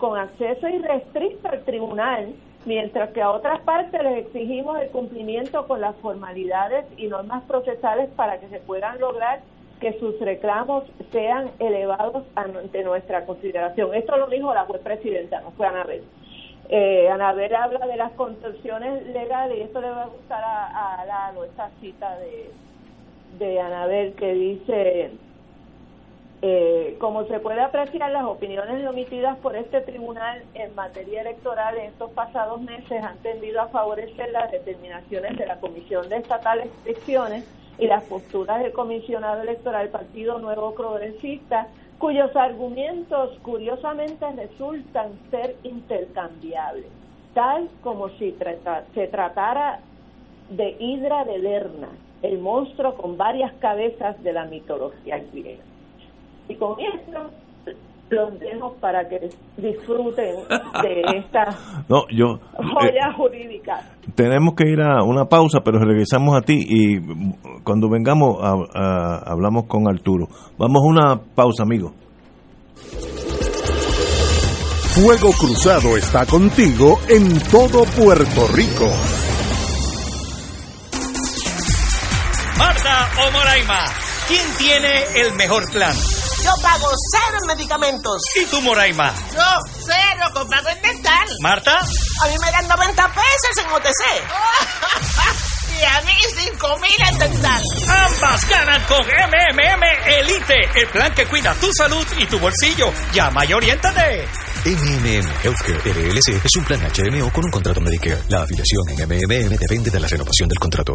con acceso irrestricto al tribunal, mientras que a otras partes les exigimos el cumplimiento con las formalidades y normas procesales para que se puedan lograr que sus reclamos sean elevados ante nuestra consideración. Esto lo dijo la juez presidenta, no fue Anabel. Eh, Anabel habla de las construcciones legales y esto le va a gustar a, a esta cita de, de Anabel que dice eh, como se puede apreciar, las opiniones omitidas por este tribunal en materia electoral en estos pasados meses han tendido a favorecer las determinaciones de la Comisión de Estatales Elecciones y las posturas del comisionado electoral Partido Nuevo Progresista, cuyos argumentos curiosamente resultan ser intercambiables, tal como si se tratara de Hidra de Lerna, el monstruo con varias cabezas de la mitología griega. Y con esto los dejo para que disfruten de esta no, yo, joya eh, jurídica. Tenemos que ir a una pausa, pero regresamos a ti y cuando vengamos hablamos con Arturo. Vamos a una pausa, amigo. Fuego Cruzado está contigo en todo Puerto Rico. Marta o Moraima, ¿quién tiene el mejor plan? Yo pago cero en medicamentos. ¿Y tú, Moraima? Yo, cero, comprado en dental. ¿Marta? A mí me dan 90 pesos en OTC. y a mí 5 mil en dental. Ambas ganan con MMM Elite, el plan que cuida tu salud y tu bolsillo. Llama y oriéntate. MMM Healthcare LLC es un plan HMO con un contrato Medicare. La afiliación en MMM depende de la renovación del contrato.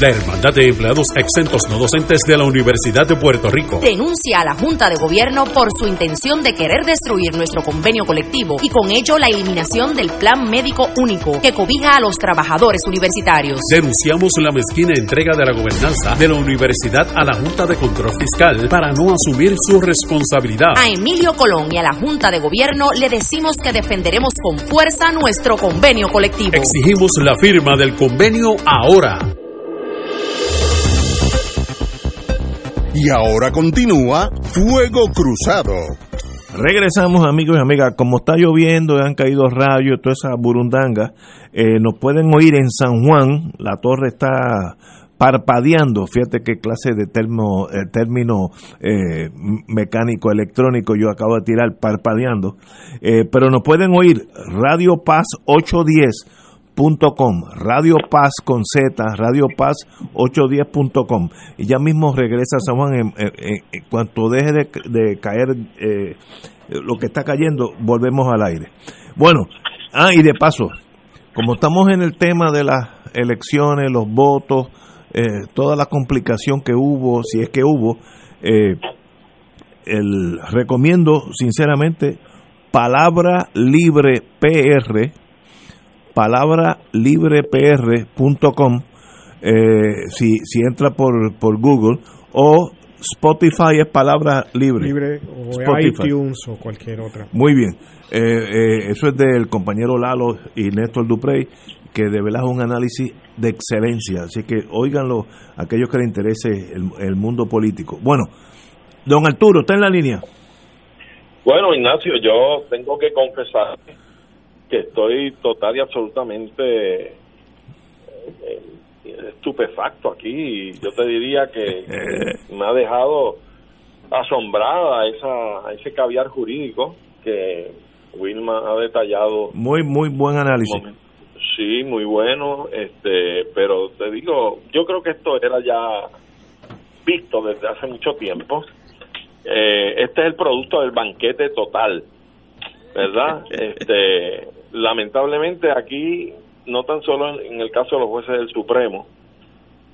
La Hermandad de Empleados Exentos No Docentes de la Universidad de Puerto Rico denuncia a la Junta de Gobierno por su intención de querer destruir nuestro convenio colectivo y con ello la eliminación del Plan Médico Único que cobija a los trabajadores universitarios. Denunciamos la mezquina entrega de la gobernanza de la universidad a la Junta de Control Fiscal para no asumir su responsabilidad. A Emilio Colón y a la Junta de Gobierno le decimos que defenderemos con fuerza nuestro convenio colectivo. Exigimos la firma del convenio ahora. Y ahora continúa Fuego Cruzado. Regresamos amigos y amigas, como está lloviendo, han caído rayos, toda esa burundanga, eh, nos pueden oír en San Juan, la torre está parpadeando, fíjate qué clase de termo, eh, término eh, mecánico electrónico yo acabo de tirar, parpadeando, pero nos pueden oír Radio Paz 810 Radio Paz con Z, Radio Paz 810.com. Y ya mismo regresa San Juan en, cuanto deje de, caer eh, lo que está cayendo, volvemos al aire. Bueno, ah, y de paso, como estamos en el tema de las elecciones, los votos, eh, toda la complicación que hubo, si es que hubo, eh, el, recomiendo sinceramente Palabra Libre PR palabralibrepr.com eh, si, si entra por, por Google o Spotify es palabra libre. Libre o iTunes o cualquier otra. Muy bien. Eh, eh, eso es del compañero Lalo y Néstor Duprey, que de verdad es un análisis de excelencia. Así que óiganlo aquellos que les interese el, el mundo político. Bueno, don Arturo, está en la línea. Bueno, Ignacio, yo tengo que confesar que estoy total y absolutamente eh, estupefacto aquí. Yo te diría que me ha dejado asombrada esa, ese caviar jurídico que Wilma ha detallado. Muy, muy buen análisis. Sí, muy bueno, este, pero te digo, yo creo que esto era ya visto desde hace mucho tiempo. Eh, este es el producto del banquete total, ¿verdad? Este, lamentablemente aquí, no tan solo en, el caso de los jueces del Supremo,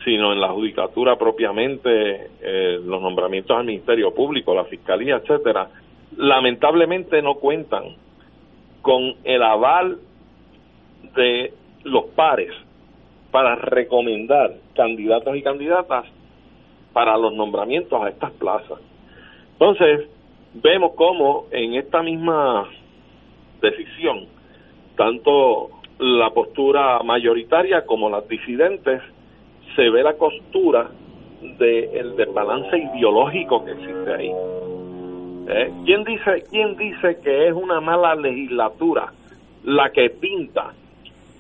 sino en la judicatura propiamente, eh, los nombramientos al Ministerio Público, la Fiscalía, etcétera, lamentablemente no cuentan con el aval de los pares para recomendar candidatos y candidatas para los nombramientos a estas plazas. Entonces, vemos cómo en esta misma decisión, tanto la postura mayoritaria como las disidentes, se ve la costura del desbalance ideológico que existe ahí. ¿Eh? ¿Quién dice quién dice que es una mala legislatura la que pinta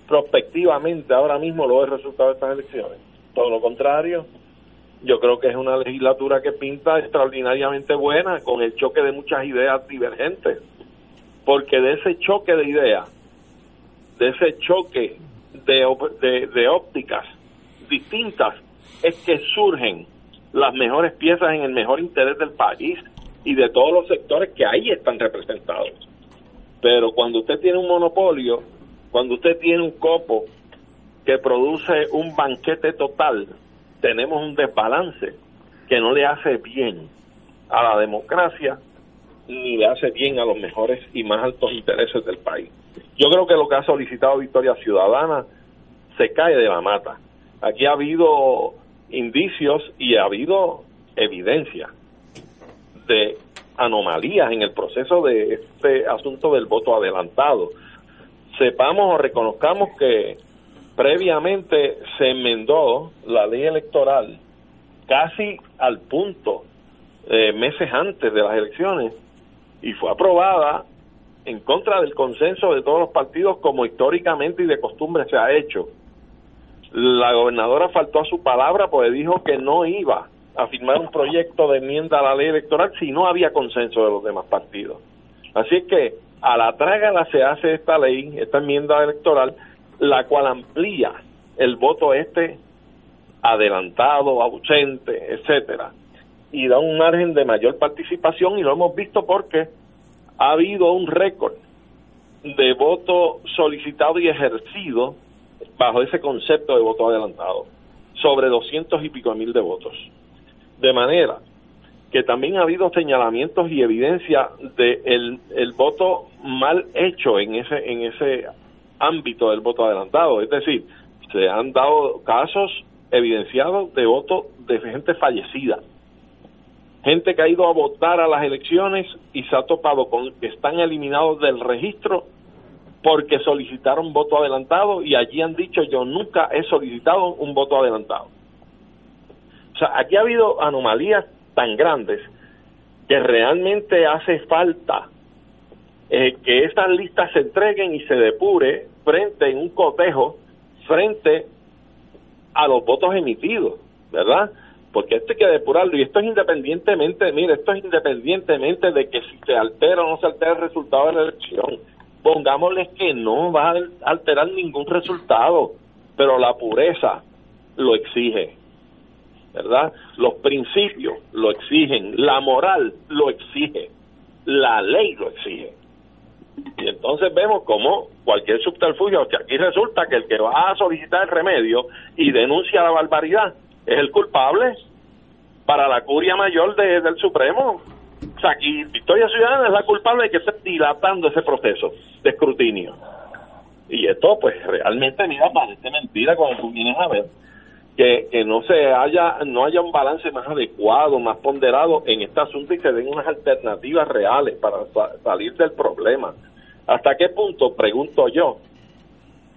prospectivamente ahora mismo lo el resultado de estas elecciones? Todo lo contrario. Yo creo que es una legislatura que pinta extraordinariamente buena con el choque de muchas ideas divergentes. Porque de ese choque de ideas, de ese choque de, ópticas distintas, es que surgen las mejores piezas en el mejor interés del país y de todos los sectores que ahí están representados. Pero cuando usted tiene un monopolio, cuando usted tiene un copo que produce un banquete total, tenemos un desbalance que no le hace bien a la democracia ni le hace bien a los mejores y más altos intereses del país. Yo creo que lo que ha solicitado Victoria Ciudadana se cae de la mata. Aquí ha habido indicios y ha habido evidencia de anomalías en el proceso de este asunto del voto adelantado. Sepamos o reconozcamos que previamente se enmendó la ley electoral casi al punto eh, meses antes de las elecciones y fue aprobada en contra del consenso de todos los partidos como históricamente y de costumbre se ha hecho. La gobernadora faltó a su palabra porque dijo que no iba a firmar un proyecto de enmienda a la ley electoral si no había consenso de los demás partidos. Así es que a la trágala se hace esta ley, esta enmienda electoral, la cual amplía el voto este adelantado, ausente, etcétera, y da un margen de mayor participación y lo hemos visto porque ha habido un récord de voto solicitado y ejercido bajo ese concepto de voto adelantado, sobre doscientos y pico mil de votos. De manera que también ha habido señalamientos y evidencia de el, voto mal hecho en ese en ese ámbito del voto adelantado, es decir, se han dado casos evidenciados de voto de gente fallecida, gente que ha ido a votar a las elecciones y se ha topado con que están eliminados del registro porque solicitaron voto adelantado y allí han dicho yo nunca he solicitado un voto adelantado. O sea, aquí ha habido anomalías tan grandes que realmente hace falta eh, que estas listas se entreguen y se depure frente en un cotejo frente a los votos emitidos, ¿verdad? Porque esto hay que depurarlo y esto es independientemente, mire, esto es independientemente de que si se altera o no se altera el resultado de la elección. Pongámosles que no va a alterar ningún resultado, pero la pureza lo exige. ¿verdad? Los principios lo exigen, la moral lo exige, la ley lo exige. Y entonces vemos como cualquier subterfugio, que aquí resulta que el que va a solicitar el remedio y denuncia la barbaridad es el culpable para la curia mayor del Supremo. O sea, aquí Victoria Ciudadana es la culpable de que esté dilatando ese proceso de escrutinio. Y esto, pues, realmente, mira, parece mentira cuando tú vienes a ver que, que no se haya no haya un balance más adecuado, más ponderado en este asunto y se den unas alternativas reales para salir del problema. ¿Hasta qué punto, pregunto yo,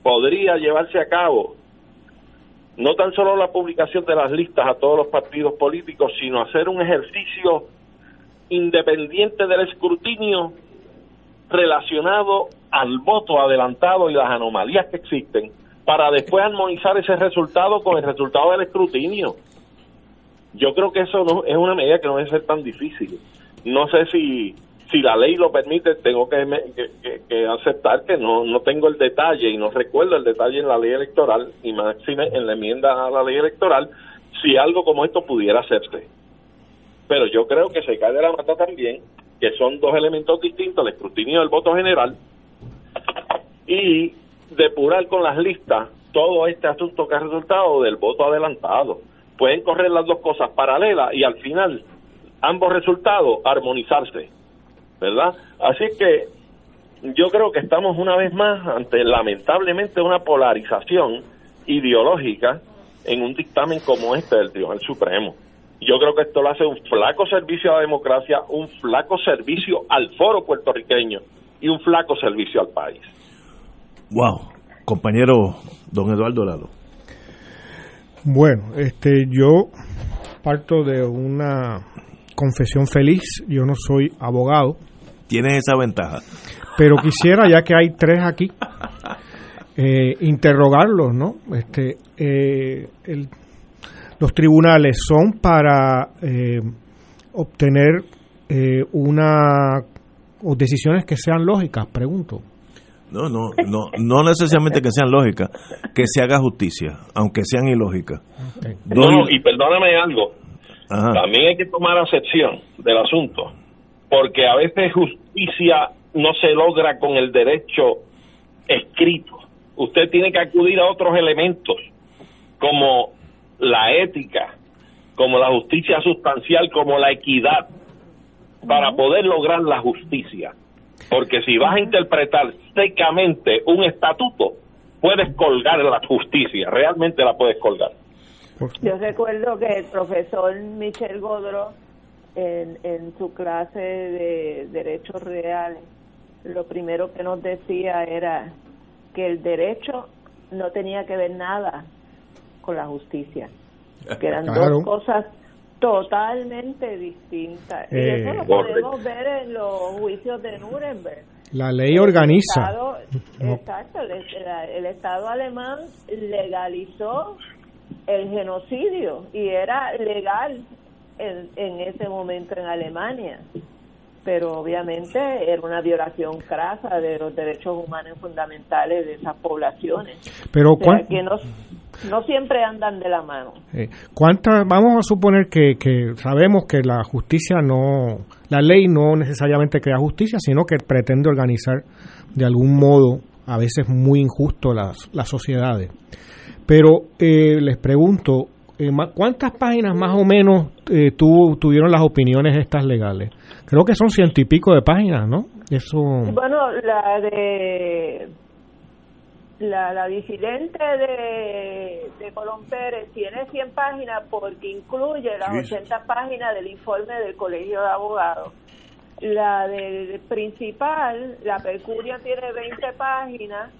podría llevarse a cabo no tan solo la publicación de las listas a todos los partidos políticos, sino hacer un ejercicio independiente del escrutinio relacionado al voto adelantado y las anomalías que existen para después armonizar ese resultado con el resultado del escrutinio. Yo creo que eso no es una medida que no debe ser tan difícil. No sé si si la ley lo permite, tengo que, que, aceptar que no, no tengo el detalle y no recuerdo el detalle en la ley electoral y máxime en la enmienda a la ley electoral si algo como esto pudiera hacerse. Pero yo creo que se cae de la mata también que son dos elementos distintos, el escrutinio del voto general y depurar con las listas todo este asunto que ha resultado del voto adelantado. Pueden correr las dos cosas paralelas y al final ambos resultados armonizarse, ¿verdad? Así que yo creo que estamos una vez más ante lamentablemente una polarización ideológica en un dictamen como este del Tribunal Supremo. Yo creo que esto lo hace un flaco servicio a la democracia, un flaco servicio al foro puertorriqueño y un flaco servicio al país. Wow, compañero don Eduardo Lalo. Bueno, este yo parto de una confesión feliz, yo no soy abogado. Tienes esa ventaja. Pero quisiera, ya que hay tres aquí, eh, interrogarlos, ¿no? Este, eh, el los tribunales son para eh, obtener eh, una o decisiones que sean lógicas, pregunto. No, no, no, no necesariamente que sean lógicas, que se haga justicia, aunque sean ilógicas. No, y perdóname algo, también hay que tomar acepción del asunto, porque a veces justicia no se logra con el derecho escrito. Usted tiene que acudir a otros elementos, como la ética, como la justicia sustancial, como la equidad, para poder lograr la justicia. Porque si vas a interpretar secamente un estatuto, puedes colgar la justicia, realmente la puedes colgar. Yo recuerdo que el profesor Michel Godro, en, en su clase de Derechos Reales, lo primero que nos decía era que el derecho no tenía que ver nada con la justicia, que eran dos cosas totalmente distintas. y eh, eso lo podemos ver en los juicios de Nuremberg. La ley organiza. Exacto, el, Estado alemán legalizó el genocidio y era legal en, en ese momento en Alemania pero obviamente era una violación crasa de los derechos humanos fundamentales de esas poblaciones. Pero que no, no, siempre andan de la mano. Eh, ¿Cuántas? Vamos a suponer que, que sabemos que la justicia no, la ley no necesariamente crea justicia, sino que pretende organizar de algún modo, a veces muy injusto, las, las sociedades. Pero eh, les pregunto, eh, ¿cuántas páginas más o menos eh, tuvieron las opiniones estas legales? Creo que son ciento y pico de páginas, ¿no? Eso... Bueno, la de la, la disidente de, de Colón Pérez tiene 100 páginas porque incluye las 80 páginas del informe del Colegio de Abogados. La del principal, la Percuria, tiene 20 páginas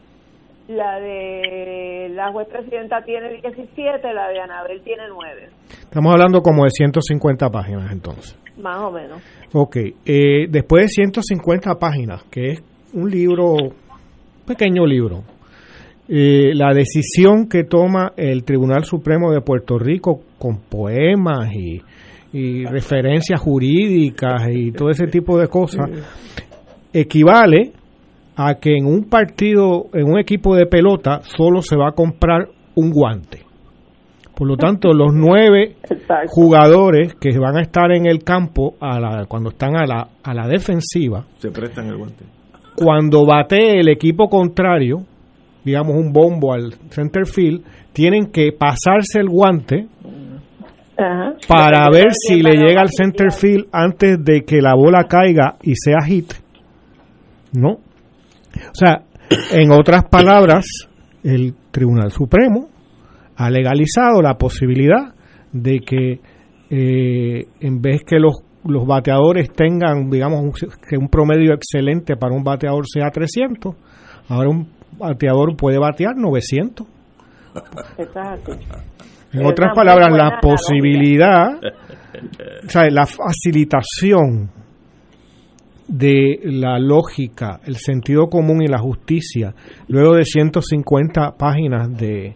la de la juez presidenta tiene 17, la de Anabel tiene 9. Estamos hablando como de 150 páginas entonces. Más o menos. Ok, eh, después de 150 páginas, que es un libro, pequeño libro, eh, la decisión que toma el Tribunal Supremo de Puerto Rico con poemas y, y referencias jurídicas y todo ese tipo de cosas, equivale a que en un partido, en un equipo de pelota, solo se va a comprar un guante. Por lo tanto, los nueve jugadores que van a estar en el campo a la, cuando están a la, a la defensiva, se prestan el guante. Cuando bate el equipo contrario, digamos un bombo al center field, tienen que pasarse el guante para ver si le llega al center field antes de que la bola caiga y sea hit. ¿No? O sea, en otras palabras, el Tribunal Supremo ha legalizado la posibilidad de que eh, en vez que los, los bateadores tengan, digamos, que un promedio excelente para un bateador sea 300, ahora un bateador puede batear 900. En otras palabras, la posibilidad o sea, la facilitación de la lógica, el sentido común y la justicia, luego de 150 páginas de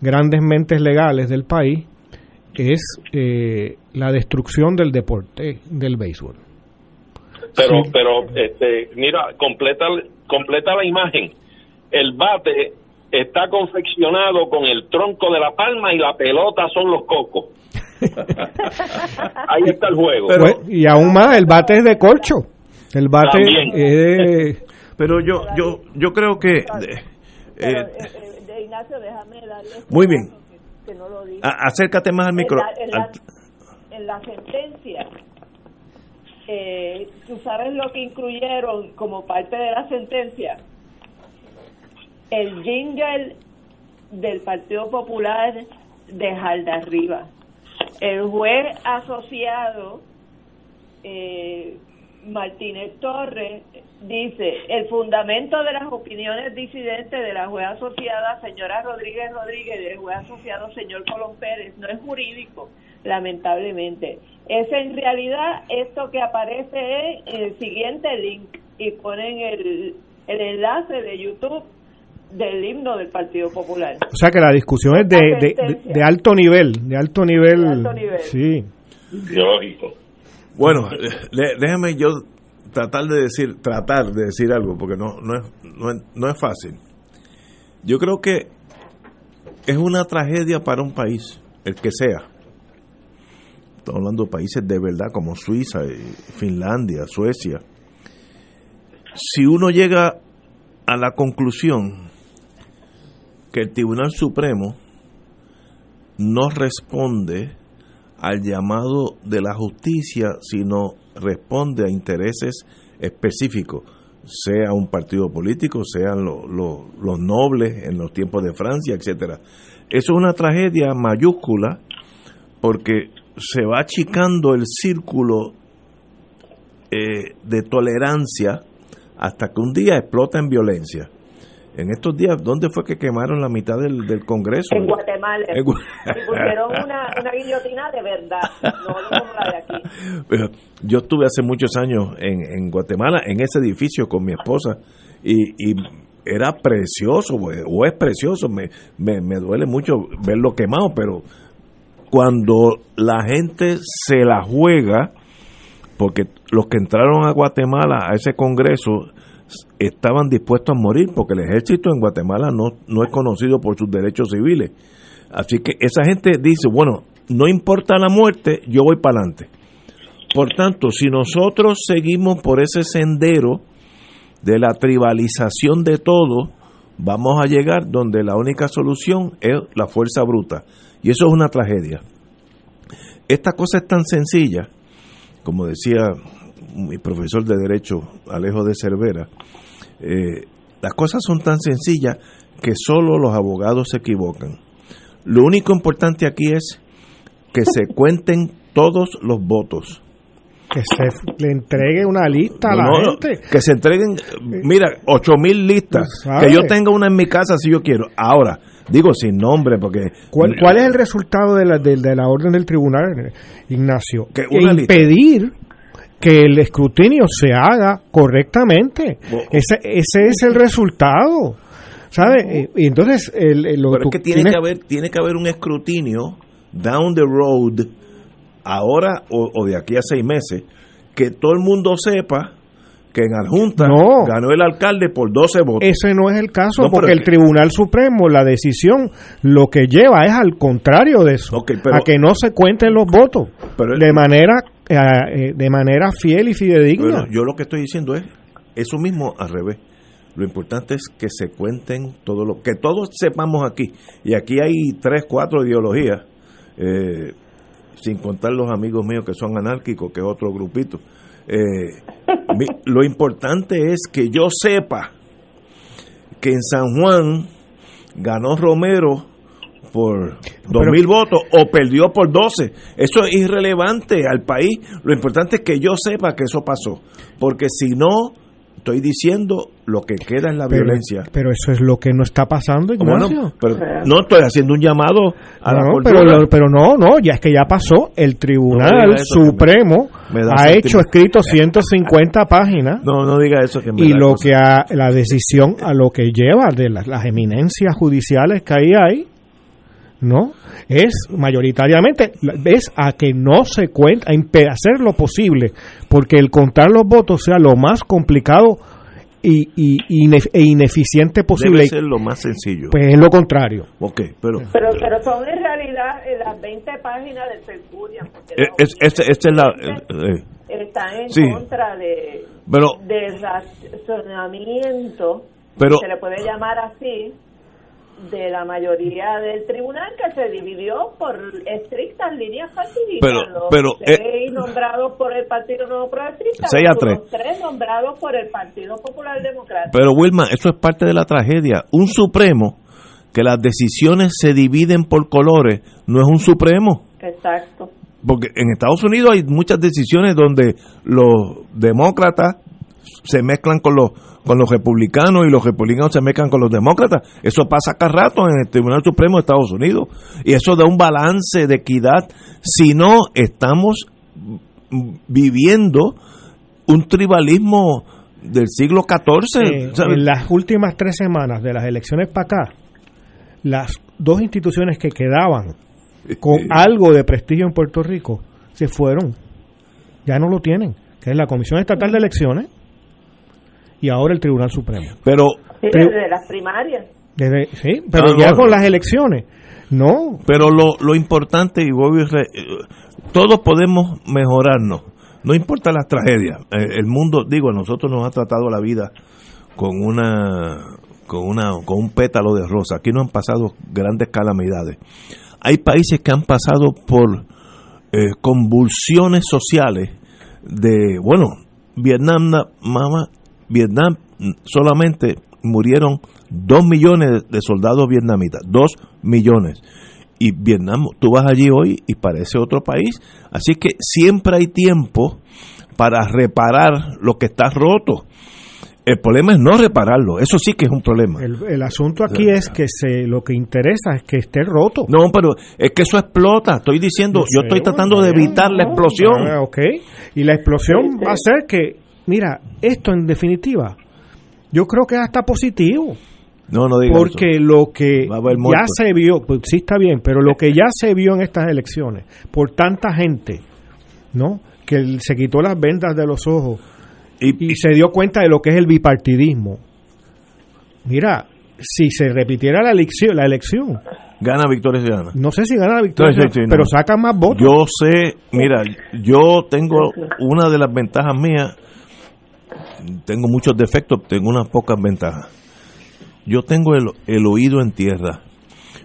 grandes mentes legales del país, es eh, la destrucción del deporte del béisbol. Pero, pero, este, mira, completa, completa la imagen. El bate está confeccionado con el tronco de la palma y la pelota son los cocos. Ahí está el juego. y aún más, el bate es de corcho. El bate es... Pero yo, yo, yo creo que... Eh, eh, de Ignacio, déjame darle... Este Muy bien. Que no lo acércate más al micro. En la, en la, sentencia, eh, tú sabes lo que incluyeron como parte de la sentencia. El jingle del Partido Popular de Jalda Arriba. El juez asociado eh, Martínez Torres dice, el fundamento de las opiniones disidentes de la juez asociada señora Rodríguez Rodríguez y del juez asociado señor Colón Pérez no es jurídico, lamentablemente. Es en realidad esto que aparece en el siguiente link y ponen el, el enlace de YouTube del himno del Partido Popular. O sea que la discusión es de, de, alto nivel, de alto nivel. De alto nivel. Sí. Lógico. Bueno, déjame yo tratar de decir, tratar de decir algo, porque no, no, es, no, no es fácil. Yo creo que es una tragedia para un país, el que sea. Estamos hablando de países de verdad como Suiza, Finlandia, Suecia. Si uno llega a la conclusión que el Tribunal Supremo no responde al llamado de la justicia, sino responde a intereses específicos, sea un partido político, sean los nobles en los tiempos de Francia, etcétera. Eso es una tragedia mayúscula porque se va achicando el círculo eh, de tolerancia hasta que un día explota en violencia en estos días, ¿dónde fue que quemaron la mitad del, del Congreso? En Guatemala. y pusieron una, una, guillotina de verdad, no como la de aquí. yo estuve hace muchos años en, en Guatemala, en ese edificio con mi esposa, y, y era precioso, o es precioso, me, me, me duele mucho verlo quemado, pero cuando la gente se la juega, porque los que entraron a Guatemala a ese Congreso estaban dispuestos a morir porque el ejército en Guatemala no, no es conocido por sus derechos civiles. Así que esa gente dice, bueno, no importa la muerte, yo voy para adelante. Por tanto, si nosotros seguimos por ese sendero de la tribalización de todo, vamos a llegar donde la única solución es la fuerza bruta. Y eso es una tragedia. Esta cosa es tan sencilla, como decía mi profesor de Derecho, Alejo de Cervera, eh, las cosas son tan sencillas que solo los abogados se equivocan. Lo único importante aquí es que se cuenten todos los votos. Que se le entregue una lista a la gente. Que se entreguen, mira, ocho mil listas. Que yo tenga una en mi casa si yo quiero. Ahora, digo sin nombre porque... ¿Cuál, cuál es el resultado de la, de, la orden del tribunal, Ignacio? Que impedir que el escrutinio se haga correctamente. Ese, ese es el resultado. ¿Sabe? Y entonces, el, lo que tiene que haber tiene que haber un escrutinio down the road, ahora o, de aquí a seis meses, que todo el mundo sepa que en Adjunta ganó el alcalde por 12 votos. Ese no es el caso, porque el Tribunal Supremo, la decisión, lo que lleva es al contrario de eso, a que no se cuenten los votos de manera eh, eh, de manera fiel y fidedigna. yo lo que estoy diciendo es eso mismo al revés. Lo importante es que se cuenten todo lo que todos sepamos aquí. Y aquí hay tres, cuatro ideologías, eh, sin contar los amigos míos que son anárquicos, que es otro grupito. lo importante es que yo sepa que en San Juan ganó Romero por dos mil votos o perdió por 12. Eso es irrelevante al país. Lo importante es que yo sepa que eso pasó. Porque si no, Estoy diciendo lo que queda es la Pero, violencia. pero eso es lo que no está pasando, Bueno, Ignacio. pero no estoy haciendo un llamado a la No, pero, lo- pero no, no, ya es que ya pasó. El Tribunal me- Supremo me ha hecho escrito 150 páginas No, no diga eso que me y lo cosa. que ha, la decisión a lo que lleva de las, las eminencias judiciales que ahí hay, ¿no? Es mayoritariamente, es a que no se cuenta, a hacer lo posible, porque el contar los votos sea lo más complicado y, y- e ineficiente posible. Debe ser lo más sencillo. Pues es lo contrario. ok, pero Pero, pero son en realidad eh, las 20 páginas Percurian, porque eh, es, esta es la... eh, eh, están en Sí. contra de, Pero- de razonamiento, Pero- se le puede llamar así, de la mayoría del tribunal que se dividió por estrictas líneas partidistas. Pero- los pero, eh, seis nombrados por el Partido Nuevo Progresista, Seis a los tres. tres nombrados por el Partido Popular Democrático. Pero Wilma, eso es parte de la tragedia. Un Supremo, que las decisiones se dividen por colores, no es un Supremo. Exacto. Porque en Estados Unidos hay muchas decisiones donde los demócratas se mezclan con los con los republicanos y los republicanos se mezclan con los demócratas. Eso pasa cada rato en el Tribunal Supremo de Estados Unidos. Y eso da un balance de equidad. Si no, estamos viviendo un tribalismo del siglo XIV. Eh, en las últimas tres semanas de las elecciones para acá, las dos instituciones que quedaban con algo de prestigio en Puerto Rico se fueron. Ya no lo tienen, que es la Comisión Estatal de Elecciones y ahora el Tribunal Supremo. Pero Sí, desde las primarias. Desde- sí, pero ya no. con las elecciones. No, Pero lo, lo importante, y voy a re- eh, todos podemos mejorarnos, no importa las tragedias. Eh, el mundo, digo, a nosotros nos ha tratado la vida con una, con una, con un pétalo de rosa. Aquí no han pasado grandes calamidades. Hay países que han pasado por eh, convulsiones sociales de, bueno, Vietnam, na- mamá, Vietnam mm, solamente murieron dos millones de soldados vietnamitas, dos millones. Y Vietnam, tú vas allí hoy y parece otro país. Así que siempre hay tiempo para reparar lo que está roto. El problema es no repararlo, eso sí que es un problema. el, el asunto aquí es que se lo que interesa es que esté roto. No, pero es que eso explota. Estoy diciendo, yo sé, estoy tratando de evitar la explosión. ah, ok. Y la explosión va a ser que, mira, esto en definitiva, yo creo que es hasta positivo. No, no digas Porque eso. lo que ya se vio, pues sí está bien, pero lo que ya se vio en estas elecciones, por tanta gente, ¿no? Que se quitó las vendas de los ojos y, se dio cuenta de lo que es el bipartidismo. Mira, si se repitiera la elección, la elección, Gana Victoria Ciudadana. no sé si gana la victoria, Sí, sí, sí, no. pero saca más votos. Yo sé, mira, yo tengo una de las ventajas mías, tengo muchos defectos, tengo unas pocas ventajas. Yo tengo el, el oído en tierra.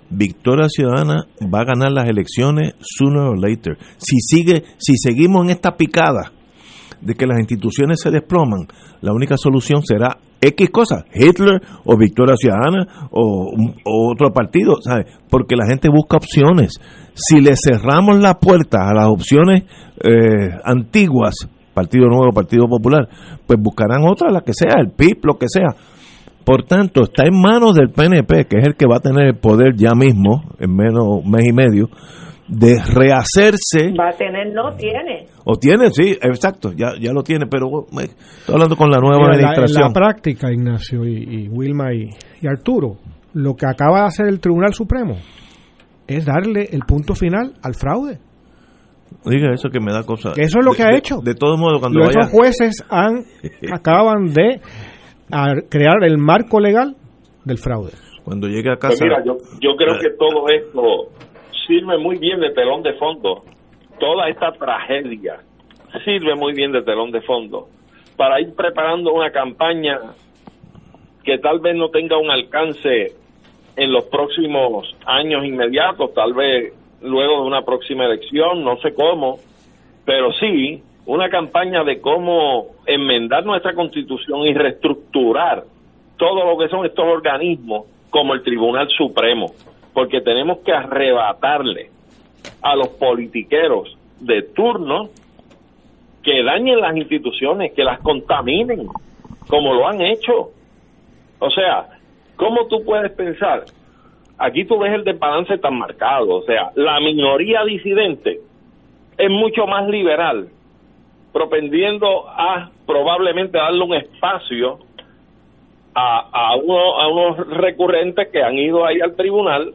Victoria Ciudadana va a ganar las elecciones sooner or later. Si sigue, si seguimos en esta picada de que las instituciones se desploman, la única solución será X cosas, Hitler o Victoria Ciudadana o, o otro partido, ¿sabes? Porque la gente busca opciones. Si le cerramos la puerta a las opciones eh, antiguas, Partido Nuevo, Partido Popular, pues buscarán otra, la que sea, el PIB, lo que sea. Por tanto, está en manos del PNP, que es el que va a tener el poder ya mismo, en menos mes y medio, de rehacerse Va a tener, no tiene. o tiene, sí, exacto, ya, ya lo tiene, pero bueno, estoy hablando con la nueva Mira, en la- en administración. la práctica, Ignacio y, y Wilma y, y Arturo, lo que acaba de hacer el Tribunal Supremo es darle el punto final al fraude. Diga eso que me da cosa. Que eso es lo De- que ha de- hecho. De, todos modos, cuando Los vaya. esos jueces han acaban de crear el marco legal del fraude. Cuando llegue a Pues casa. mira, yo, yo creo que todo esto sirve muy bien de telón de fondo. Toda esta tragedia sirve muy bien de telón de fondo para ir preparando una campaña que tal vez no tenga un alcance en los próximos años inmediatos, tal vez luego de una próxima elección, no sé cómo, pero sí una campaña de cómo enmendar nuestra constitución y reestructurar todo lo que son estos organismos como el Tribunal Supremo, porque tenemos que arrebatarle a los politiqueros de turno que dañen las instituciones, que las contaminen, como lo han hecho. O sea, ¿cómo tú puedes pensar? Aquí tú ves el desbalance tan marcado, o sea, la minoría disidente es mucho más liberal, propendiendo a probablemente darle un espacio a, a, uno, a unos recurrentes que han ido ahí al tribunal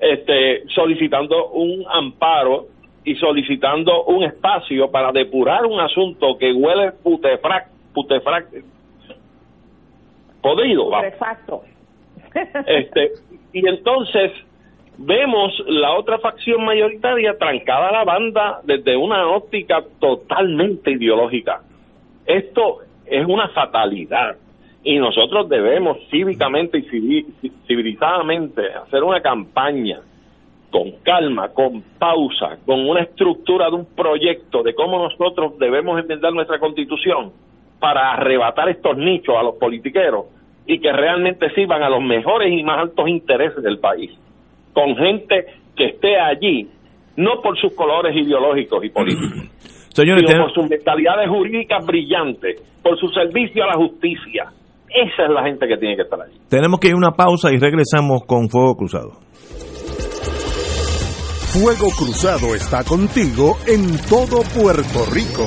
este, solicitando un amparo y solicitando un espacio para depurar un asunto que huele putefrac, putefrac podrido. Exacto. Este, y entonces vemos la otra facción mayoritaria trancada a la banda desde una óptica totalmente ideológica. Esto es una fatalidad y nosotros debemos cívicamente y civilizadamente hacer una campaña con calma, con pausa, con una estructura de un proyecto de cómo nosotros debemos enmendar nuestra constitución para arrebatar estos nichos a los politiqueros y que realmente sirvan a los mejores y más altos intereses del país, con gente que esté allí, no por sus colores ideológicos y políticos, sino por sus mentalidades jurídicas brillantes, por su servicio a la justicia. Esa es la gente que tiene que estar allí. Tenemos que ir a una pausa y regresamos con Fuego Cruzado. Fuego Cruzado está contigo en todo Puerto Rico.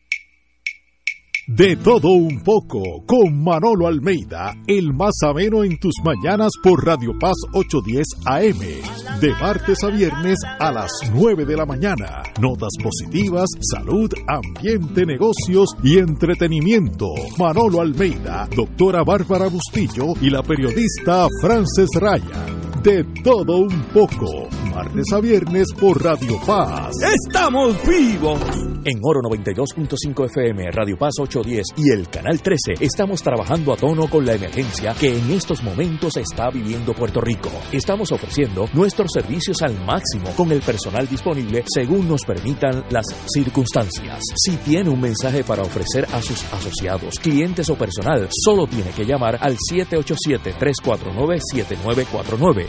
De todo un poco, con Manolo Almeida, el más ameno en tus mañanas por Radio Paz 810 AM, de martes a viernes a las 9 de la mañana. Notas positivas, salud, ambiente, negocios y entretenimiento. Manolo Almeida, doctora Bárbara Bustillo y la periodista Frances Raya. De todo un poco, martes a viernes por Radio Paz. ¡Estamos vivos! En Oro 92.5 FM, Radio Paz 810 y el Canal 13 estamos trabajando a tono con la emergencia que en estos momentos está viviendo Puerto Rico. Estamos ofreciendo nuestros servicios al máximo con el personal disponible según nos permitan las circunstancias. Si tiene un mensaje para ofrecer a sus asociados, clientes o personal, solo tiene que llamar al 787-349-7949.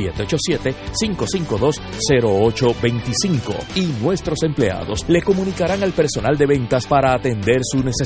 787-552-0825 y nuestros empleados le comunicarán al personal de ventas para atender su necesidad.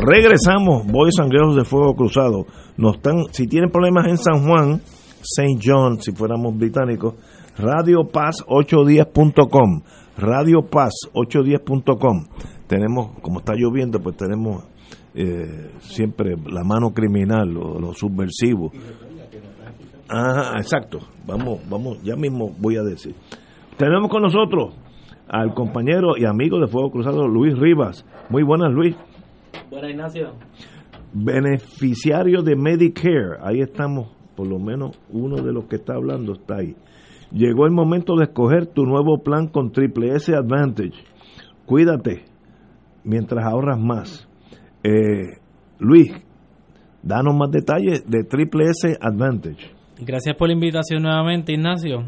Regresamos, Boys Sangreos de Fuego Cruzado. Nos están, si tienen problemas en San Juan, St. John, si fuéramos británicos, Radio Paz 810.com, Radio Paz 810.com. Tenemos, como está lloviendo, pues tenemos eh, siempre la mano criminal, lo, lo subversivo. Ajá, exacto. Vamos, vamos, ya mismo voy a decir. Tenemos con nosotros al compañero y amigo de Fuego Cruzado, Luis Rivas. Muy buenas, Luis. Buenas, Ignacio. Beneficiario de Medicare. Ahí estamos, por lo menos uno de los que está hablando está ahí. Llegó el momento de escoger tu nuevo plan con Triple S Advantage. Cuídate mientras ahorras más. Eh, Luis, danos más detalles de Triple S Advantage. Gracias por la invitación nuevamente, Ignacio.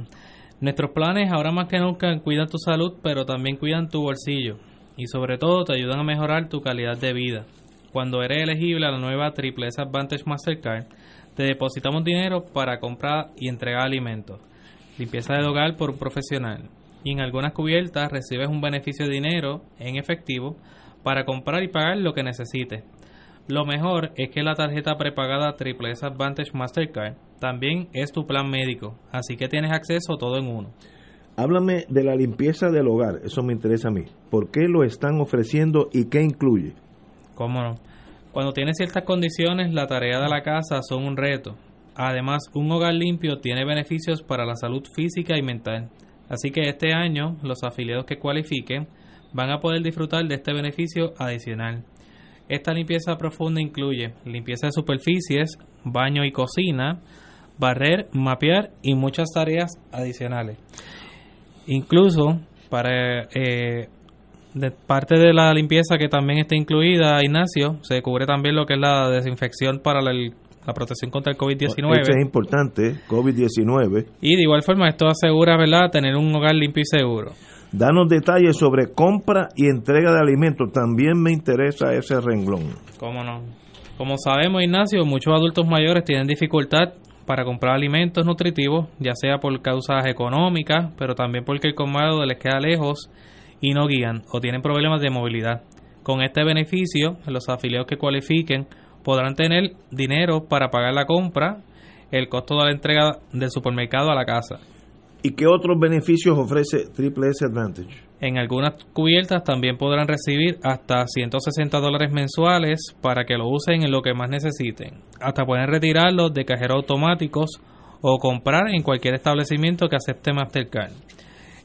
Nuestros planes ahora más que nunca cuidan tu salud, pero también cuidan tu bolsillo y sobre todo te ayudan a mejorar tu calidad de vida. Cuando eres elegible a la nueva Triple S Advantage Mastercard, te depositamos dinero para comprar y entregar alimentos, limpieza del hogar por un profesional y en algunas cubiertas recibes un beneficio de dinero en efectivo para comprar y pagar lo que necesites. Lo mejor es que la tarjeta prepagada Triple Advantage Mastercard también es tu plan médico, así que tienes acceso todo en uno. Háblame de la limpieza del hogar, eso me interesa a mí. ¿Por qué lo están ofreciendo y qué incluye? ¿Cómo no? Cuando tienes ciertas condiciones, la tarea de la casa son un reto. Además, un hogar limpio tiene beneficios para la salud física y mental. Así que este año, los afiliados que cualifiquen van a poder disfrutar de este beneficio adicional. Esta limpieza profunda incluye limpieza de superficies, baño y cocina, barrer, mapear y muchas tareas adicionales. Incluso para eh, de parte de la limpieza que también está incluida, Ignacio, se cubre también lo que es la desinfección para la, la protección contra el COVID-19. Eso es importante, COVID-19. Y de igual forma esto asegura, ¿verdad?, tener un hogar limpio y seguro. Danos detalles sobre compra y entrega de alimentos. También me interesa ese renglón. ¿Cómo no? Como sabemos, Ignacio, muchos adultos mayores tienen dificultad para comprar alimentos nutritivos, ya sea por causas económicas, pero también porque el colmado les queda lejos y no guían o tienen problemas de movilidad. Con este beneficio, los afiliados que cualifiquen podrán tener dinero para pagar la compra, el costo de la entrega del supermercado a la casa. ¿Y qué otros beneficios ofrece Triple S Advantage? En algunas cubiertas también podrán recibir hasta 160 dólares mensuales para que lo usen en lo que más necesiten. Hasta pueden retirarlos de cajeros automáticos o comprar en cualquier establecimiento que acepte Mastercard.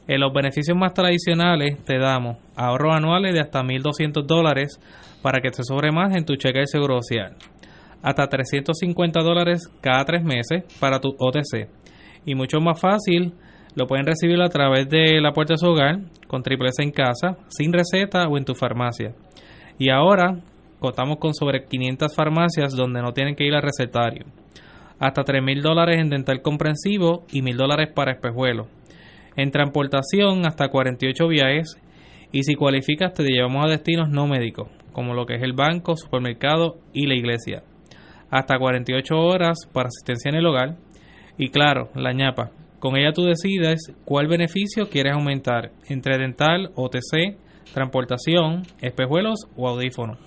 En los beneficios más tradicionales te damos ahorros anuales de hasta 1.200 dólares para que te sobre más en tu cheque de seguro social. Hasta 350 dólares cada tres meses para tu OTC. Y mucho más fácil, lo pueden recibir a través de la puerta de su hogar, con triple S en casa, sin receta o en tu farmacia. Y ahora contamos con sobre 500 farmacias donde no tienen que ir al recetario. Hasta 3.000 dólares en dental comprensivo y 1.000 dólares para espejuelos en transportación hasta 48 viajes y si cualificas te llevamos a destinos no médicos, como lo que es el banco, supermercado y la iglesia. Hasta 48 horas para asistencia en el hogar y claro, la ñapa. Con ella tú decides cuál beneficio quieres aumentar entre dental, OTC, transportación, espejuelos o audífonos.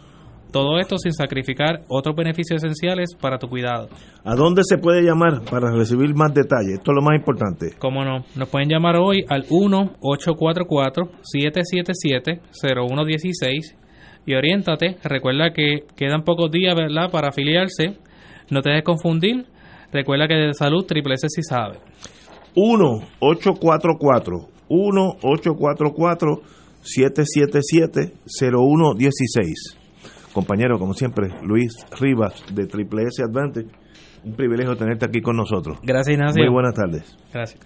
Todo esto sin sacrificar otros beneficios esenciales para tu cuidado. ¿A dónde se puede llamar para recibir más detalles? Esto es lo más importante. Cómo no, nos pueden llamar hoy al 1-844-777-0116 y oriéntate. Recuerda que quedan pocos días, ¿verdad?, para afiliarse. No te dejes confundir. Recuerda que de salud Triple S sí sabe. 1-844 1-844 777-0116 compañero, como siempre, Luis Rivas de Triple S Advantage. Un privilegio tenerte aquí con nosotros. Gracias, Ignacio. Muy buenas tardes. Gracias.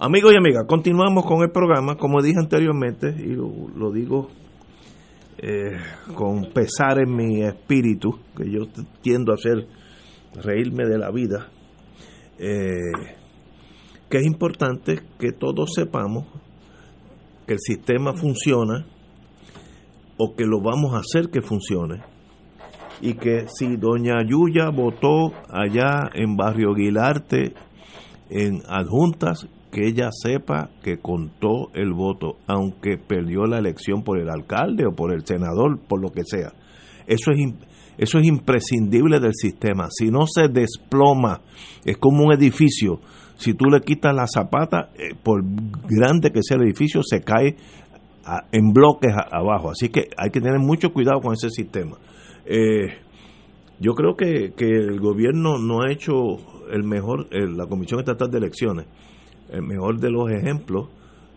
Amigos y amigas, continuamos con el programa. Como dije anteriormente, y lo, digo eh, con pesar en mi espíritu, que yo tiendo a hacer reírme de la vida, eh, que es importante que todos sepamos que el sistema funciona o que lo vamos a hacer que funcione. Y que si doña Yuya votó allá en Barrio Aguilarte, en adjuntas, que ella sepa que contó el voto, aunque perdió la elección por el alcalde o por el senador, por lo que sea. Eso es, eso es imprescindible del sistema. Si no se desploma, es como un edificio. Si tú le quitas la zapata, eh, por grande que sea el edificio, se cae en bloques abajo. Así que hay que tener mucho cuidado con ese sistema. Eh, yo creo que, el gobierno no ha hecho el mejor, la Comisión Estatal de Elecciones, el mejor de los ejemplos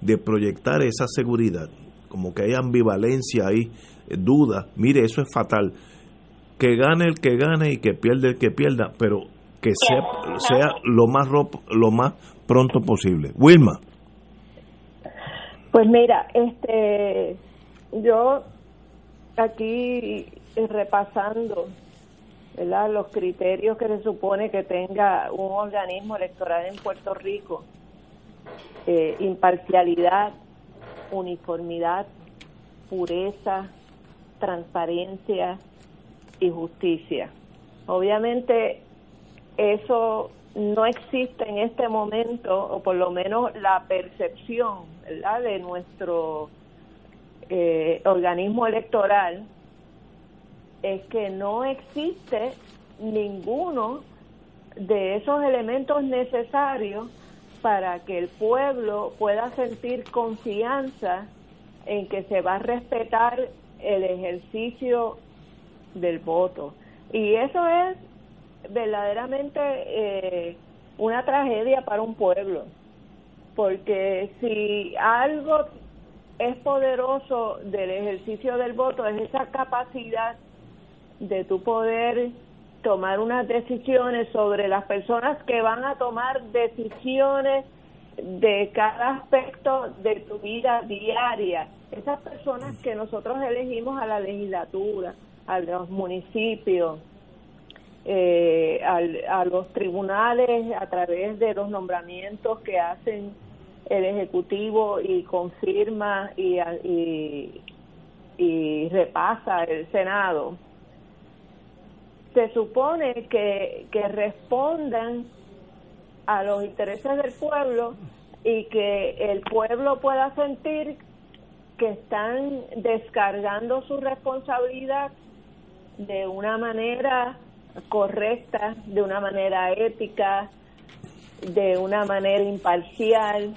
de proyectar esa seguridad. Como que hay ambivalencia eh, duda. Mire, eso es fatal. Que gane el que gane y que pierda el que pierda, pero que sea, lo más lo más pronto posible. Wilma. Pues mira, este, yo aquí repasando los criterios que se supone que tenga un organismo electoral en Puerto Rico, eh, imparcialidad, uniformidad, pureza, transparencia y justicia. Obviamente eso no existe en este momento, o por lo menos la percepción ¿verdad? de nuestro eh, organismo electoral, es que no existe ninguno de esos elementos necesarios para que el pueblo pueda sentir confianza en que se va a respetar el ejercicio del voto. Y eso es verdaderamente eh, una tragedia para un pueblo, porque si algo es poderoso del ejercicio del voto es esa capacidad de tu poder tomar unas decisiones sobre las personas que van a tomar decisiones de cada aspecto de tu vida diaria. Esas personas que nosotros elegimos a la legislatura, a los municipios, eh, a los tribunales a través de los nombramientos que hacen el Ejecutivo y confirma y, y, y repasa el Senado. Se supone que respondan a los intereses del pueblo y que el pueblo pueda sentir que están descargando su responsabilidad de una manera correcta, de una manera ética, de una manera imparcial.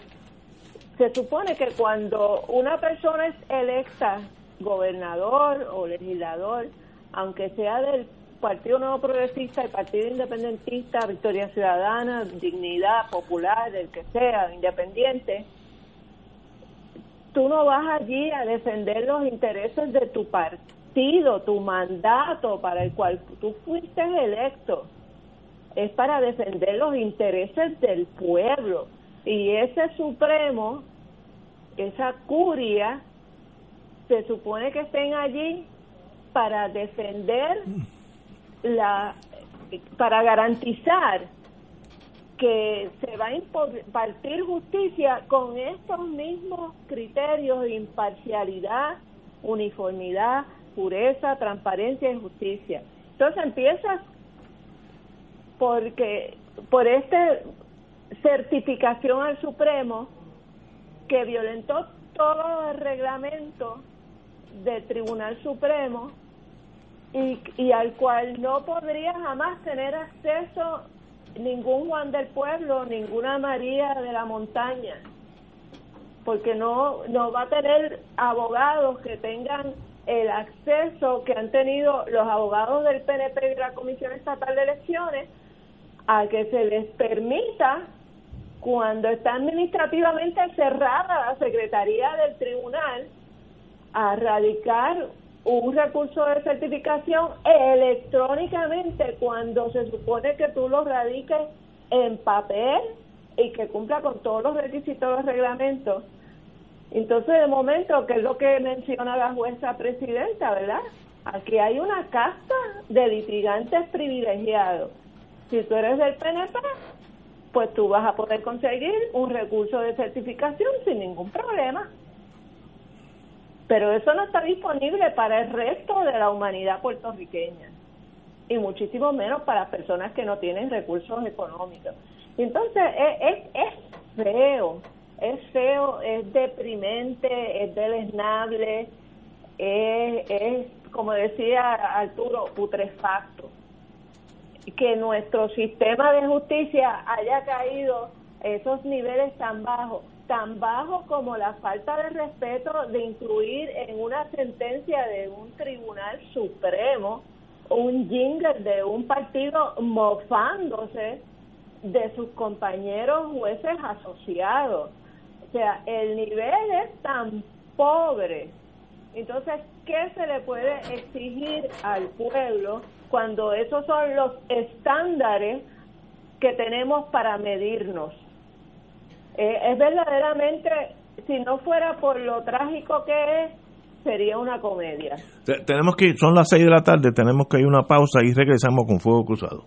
Se supone que cuando una persona es electa gobernador o legislador, aunque sea del Partido Nuevo Progresista, el Partido Independentista, Victoria Ciudadana, Dignidad Popular, el que sea, independiente, tú no vas allí a defender los intereses de tu partido, tu mandato para el cual tú fuiste electo. Es para defender los intereses del pueblo. Y ese Supremo, esa curia, se supone que estén allí para defender la para garantizar que se va a impartir justicia con estos mismos criterios de imparcialidad, uniformidad, pureza, transparencia y justicia. Entonces empiezas porque por esta certificación al Supremo que violentó todo el reglamento del Tribunal Supremo y, al cual no podría jamás tener acceso ningún Juan del Pueblo, ninguna María de la Montaña, porque no, no va a tener abogados que tengan el acceso que han tenido los abogados del PNP y de la Comisión Estatal de Elecciones a que se les permita, cuando está administrativamente cerrada la Secretaría del Tribunal, a radicar un recurso de certificación electrónicamente cuando se supone que tú lo radiques en papel y que cumpla con todos los requisitos del reglamento. Entonces, de momento, que es lo que menciona la jueza presidenta, ¿verdad? Aquí hay una casta de litigantes privilegiados. Si tú eres del PNP, pues tú vas a poder conseguir un recurso de certificación sin ningún problema pero eso no está disponible para el resto de la humanidad puertorriqueña y muchísimo menos para personas que no tienen recursos económicos. Entonces es, es, feo, es feo, es deprimente, es deleznable, es, es, como decía Arturo, putrefacto. Que nuestro sistema de justicia haya caído esos niveles tan bajos tan bajo como la falta de respeto de incluir en una sentencia de un tribunal supremo un jingle de un partido mofándose de sus compañeros jueces asociados. O sea, el nivel es tan pobre. Entonces, ¿qué se le puede exigir al pueblo cuando esos son los estándares que tenemos para medirnos? Eh, es verdaderamente, si no fuera por lo trágico que es, sería una comedia. tenemos que, son las 6 de la tarde, tenemos que ir a una pausa y regresamos con Fuego Cruzado.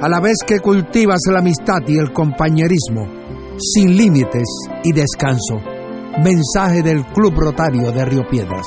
a la vez que cultivas la amistad y el compañerismo, sin límites y descanso. Mensaje del Club Rotario de Río Piedras.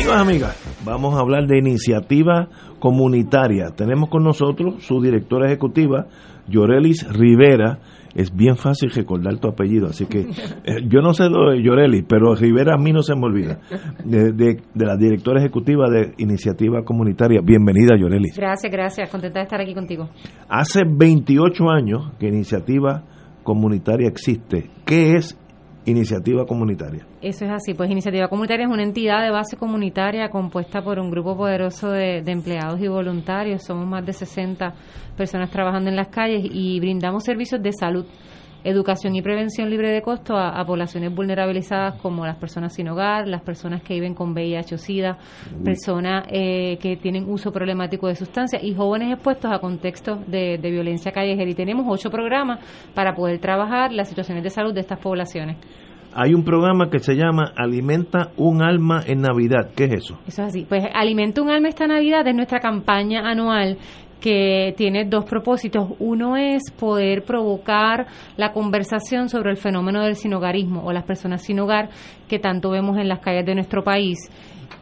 Amigos, amigas, vamos a hablar de iniciativa comunitaria. Tenemos con nosotros su directora ejecutiva, Llorelis Rivera. Es bien fácil recordar tu apellido, así que eh, yo no sé lo de Llorelis, pero Rivera a mí no se me olvida. De, de- de la directora ejecutiva de Iniciativa Comunitaria. Bienvenida, Llorelis. Gracias, gracias. Contenta de estar aquí contigo. Hace 28 años que Iniciativa Comunitaria existe. ¿Qué es Iniciativa Comunitaria? Eso es así. Pues Iniciativa Comunitaria es una entidad de base comunitaria compuesta por un grupo poderoso de, de empleados y voluntarios. Somos más de 60 personas trabajando en las calles y brindamos servicios de salud, educación y prevención libre de costo a, a poblaciones vulnerabilizadas como las personas sin hogar, las personas que viven con VIH o SIDA, personas eh, que tienen uso problemático de sustancias y jóvenes expuestos a contextos de, de violencia callejera. Y tenemos ocho programas para poder trabajar las situaciones de salud de estas poblaciones. Hay un programa que se llama Alimenta un alma en Navidad. ¿Qué es eso? Eso es así. Pues Alimenta un alma esta Navidad es nuestra campaña anual que tiene dos propósitos. Uno es poder provocar la conversación sobre el fenómeno del sinogarismo o las personas sin hogar que tanto vemos en las calles de nuestro país.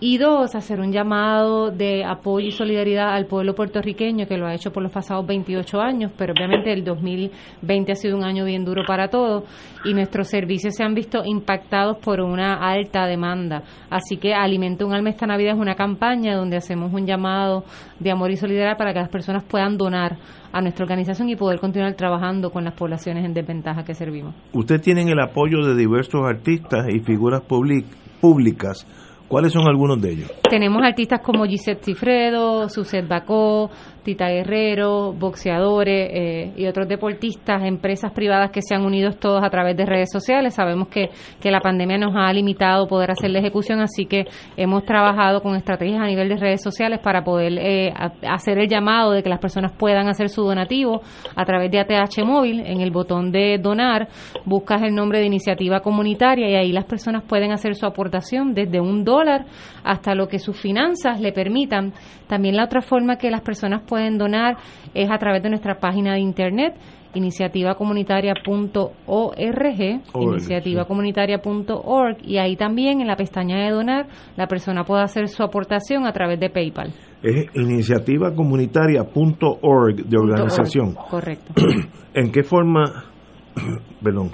Y dos, hacer un llamado de apoyo y solidaridad al pueblo puertorriqueño que lo ha hecho por los pasados 28 años, pero obviamente el 2020 ha sido un año bien duro para todos y nuestros servicios se han visto impactados por una alta demanda. Así que Alimenta un alma esta Navidad es una campaña donde hacemos un llamado de amor y solidaridad para que las personas puedan donar a nuestra organización y poder continuar trabajando con las poblaciones en desventaja que servimos. Ustedes tienen el apoyo de diversos artistas y figuras públicas ¿Cuáles son algunos de ellos? Tenemos artistas como Gisette Cifredo, Suset Bacó, Tita Guerrero, boxeadores eh, y otros deportistas, empresas privadas que se han unido todos a través de redes sociales. Sabemos que, que la pandemia nos ha limitado poder hacer la ejecución, así que hemos trabajado con estrategias a nivel de redes sociales para poder eh, hacer el llamado de que las personas puedan hacer su donativo a través de ATH Móvil. En el botón de donar buscas el nombre de iniciativa comunitaria y ahí las personas pueden hacer su aportación desde un dólar hasta lo que sus finanzas le permitan. También la otra forma que las personas pueden donar es a través de nuestra página de internet iniciativacomunitaria.org, iniciativacomunitaria.org y ahí también en la pestaña de donar la persona puede hacer su aportación a través de PayPal. Es iniciativacomunitaria.org de organización. correcto. ¿En qué forma, perdón,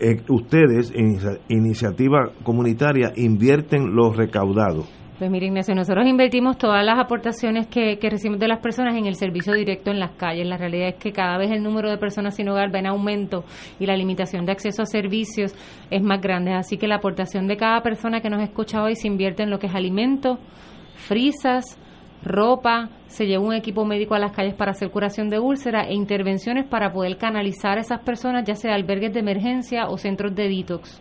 eh, ustedes en iniciativa comunitaria invierten los recaudados? Pues mire, Ignacio, nosotros invertimos todas las aportaciones que, recibimos de las personas en el servicio directo en las calles. La realidad es que cada vez el número de personas sin hogar va en aumento y la limitación de acceso a servicios es más grande. Así que la aportación de cada persona que nos escucha hoy se invierte en lo que es alimento, frisas, ropa, se lleva un equipo médico a las calles para hacer curación de úlcera e intervenciones para poder canalizar a esas personas, ya sea albergues de emergencia o centros de detox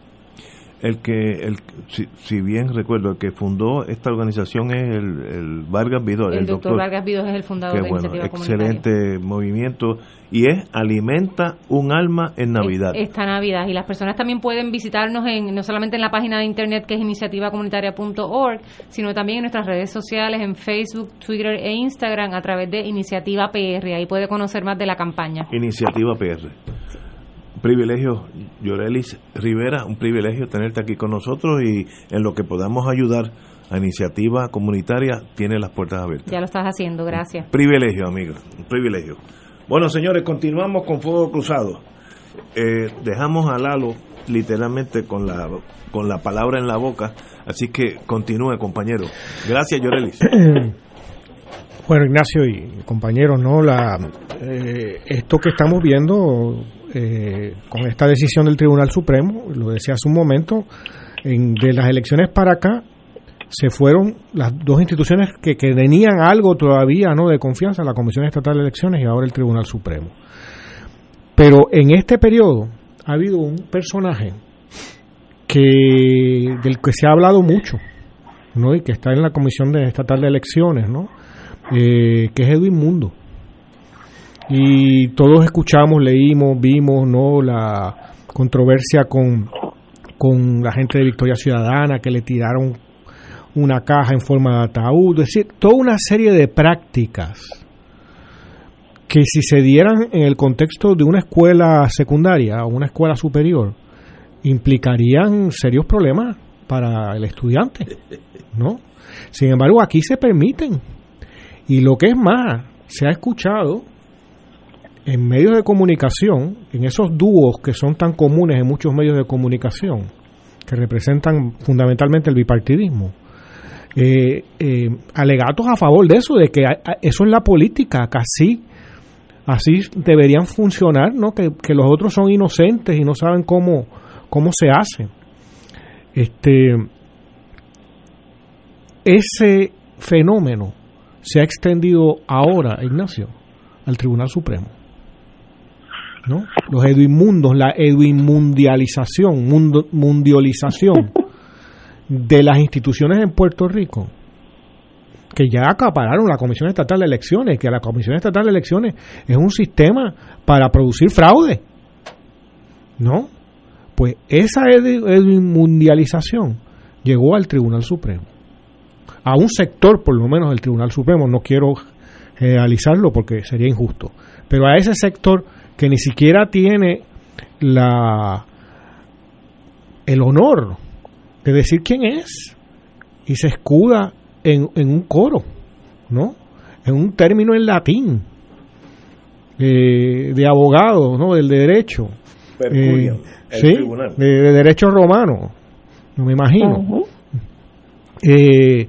el que, el, si, bien recuerdo, el que fundó esta organización es el, Vargas Vidor. El, doctor, Vargas Vidor es el fundador de Iniciativa Excelente movimiento y es Alimenta un alma en Navidad. Esta Navidad. Y las personas también pueden visitarnos en no solamente en la página de internet que es iniciativacomunitaria.org, sino también en nuestras redes sociales, en Facebook, Twitter e Instagram a través de Iniciativa PR. Ahí puede conocer más de la campaña. Iniciativa PR privilegio, Llorelis Rivera, un privilegio tenerte aquí con nosotros y en lo que podamos ayudar a iniciativa comunitaria, tiene las puertas abiertas. Ya lo estás haciendo, gracias. privilegio, amigo, un privilegio. Bueno, señores, continuamos con Fuego Cruzado. Eh, dejamos a Lalo literalmente con la, con la palabra en la boca, así que continúe, compañero. Gracias, Llorelis. Bueno, Ignacio y compañeros, ¿no? La, eh, esto que estamos viendo eh, con esta decisión del Tribunal Supremo, lo decía hace un momento, en, de las elecciones para acá se fueron las dos instituciones que, tenían algo todavía no de confianza, la Comisión Estatal de Elecciones y ahora el Tribunal Supremo. Pero en este periodo ha habido un personaje que del que se ha hablado mucho, ¿no? y que está en la Comisión de Estatal de Elecciones, ¿no? Eh, que es Edwin Mundo y todos escuchamos, leímos, vimos no la controversia con, con la gente de Victoria Ciudadana que le tiraron una caja en forma de ataúd, es decir, toda una serie de prácticas que si se dieran en el contexto de una escuela secundaria o una escuela superior, implicarían serios problemas para el estudiante, ¿no? Sin embargo, aquí se permiten. Y lo que es más, se ha escuchado en medios de comunicación, en esos dúos que son tan comunes en muchos medios de comunicación, que representan fundamentalmente el bipartidismo, eh, eh, alegatos a favor de eso, de que eso es la política, que así, así deberían funcionar, ¿no? Que, que, los otros son inocentes y no saben cómo, cómo se hace. Este, ese fenómeno se ha extendido ahora, Ignacio, al Tribunal Supremo. Los eduinmundos, la eduinmundialización, mundo, mundialización de las instituciones en Puerto Rico, que ya acapararon la Comisión Estatal de Elecciones, que la Comisión Estatal de Elecciones es un sistema para producir fraude, ¿no? Pues esa mundialización llegó al Tribunal Supremo, a un sector por lo menos del Tribunal Supremo, no quiero generalizarlo porque sería injusto, pero a ese sector que ni siquiera tiene la el honor de decir quién es y se escuda en, un coro, ¿no? En un término en latín eh, de abogado, ¿no? Del derecho. Eh, sí, de, derecho romano, no me imagino. Eh,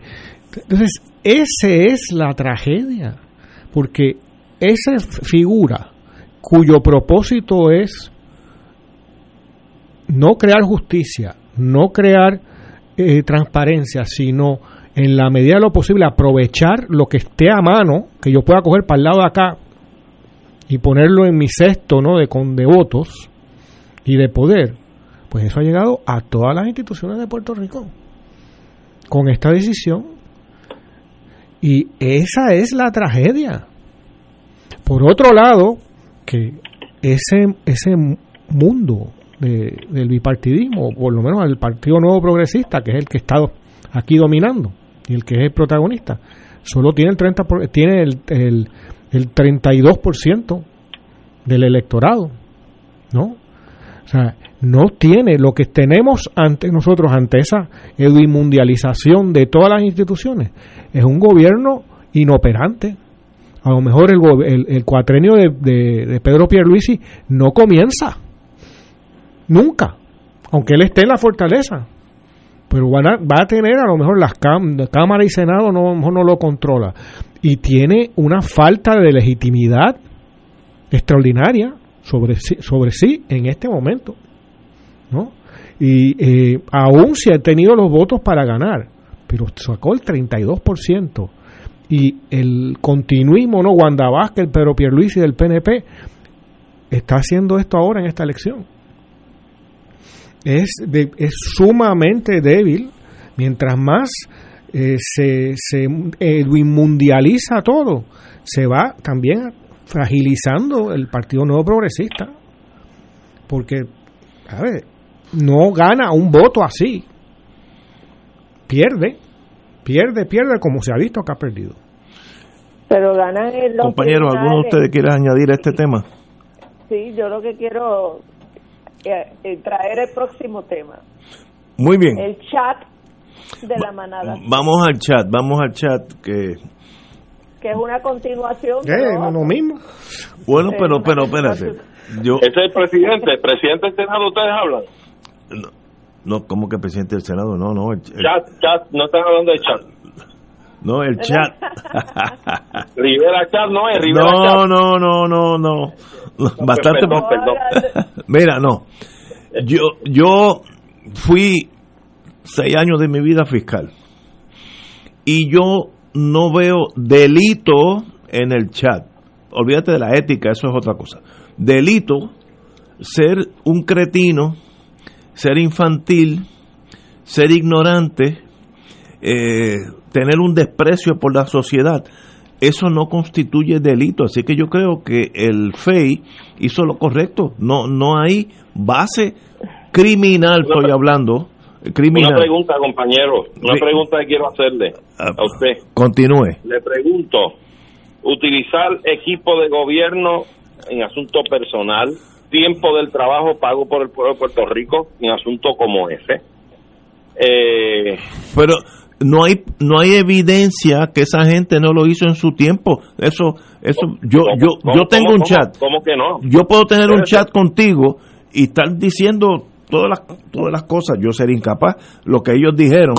entonces, esa es la tragedia, porque esa figura cuyo propósito es no crear justicia, no crear eh, transparencia, sino en la medida de lo posible aprovechar lo que esté a mano, que yo pueda coger para el lado de acá y ponerlo en mi cesto ¿no? de, con, de votos y de poder, pues eso ha llegado a todas las instituciones de Puerto Rico con esta decisión. Y esa es la tragedia. Por otro lado, que ese, ese mundo de, del bipartidismo, por lo menos el Partido Nuevo Progresista, que es el que está aquí dominando y el que es el protagonista, solo tiene el 30 tiene el, el, el 32% del electorado, ¿no? O sea, no tiene lo que tenemos ante nosotros ante esa mundialización de todas las instituciones es un gobierno inoperante a lo mejor el, el, cuatrenio de, Pedro Pierluisi no comienza. Nunca. Aunque él esté en la fortaleza. Pero va a tener a lo mejor las cámara y senado no, no lo controla. Y tiene una falta de legitimidad extraordinaria sobre sí, sobre sí en este momento ¿no? y eh, aún si ha tenido los votos para ganar pero sacó el 32% y el continuismo, ¿no? Wanda Vázquez, Pedro Pierluisi del PNP está haciendo esto ahora en esta elección. Es, de, es sumamente débil, mientras más eh, se, se eh, mundializa todo, se va también fragilizando el Partido Nuevo Progresista, porque, a no gana un voto así, pierde, pierde, pierde como se ha visto que ha perdido. Pero ganan los Compañero, ¿alguno de ustedes quiere añadir a este tema? Sí, yo lo que quiero eh, eh, traer el próximo tema. Muy bien. El chat de la manada. Vamos al chat, vamos al chat que que es una continuación ¿Qué? No lo mismo. Bueno, pero pero espérate. Yo Ese es el presidente, el presidente del Senado ustedes hablan. No, ¿cómo que presidente del Senado? No, no, el, el, Chat, chat, no están hablando de chat. no, el chat. Rivera Chat no es Rivera No, Chat. no, no, no, no. Bastante. Perdón, perdón. Mira, no. Yo, yo fui seis años de mi vida fiscal y yo no veo delito en el chat. Olvídate de la ética, eso es otra cosa. Delito ser un cretino, ser infantil, ser ignorante, eh, tener un desprecio por la sociedad. Eso no constituye delito, así que yo creo que el FEI hizo lo correcto. No, no hay base criminal, estoy hablando. Criminal. Una pregunta, compañero, una Sí. pregunta que quiero hacerle Ah, a usted. Continúe. Le pregunto, utilizar equipo de gobierno en asunto personal, tiempo del trabajo pago por el pueblo de Puerto Rico en asunto como ese. Eh, Pero no hay no hay evidencia que esa gente no lo hizo en su tiempo. Eso eso yo ¿cómo- yo cómo- yo tengo cómo- un chat. ¿Cómo que no? Yo puedo tener un chat contigo y estar diciendo todas las todas las cosas. Yo sería incapaz lo que ellos dijeron.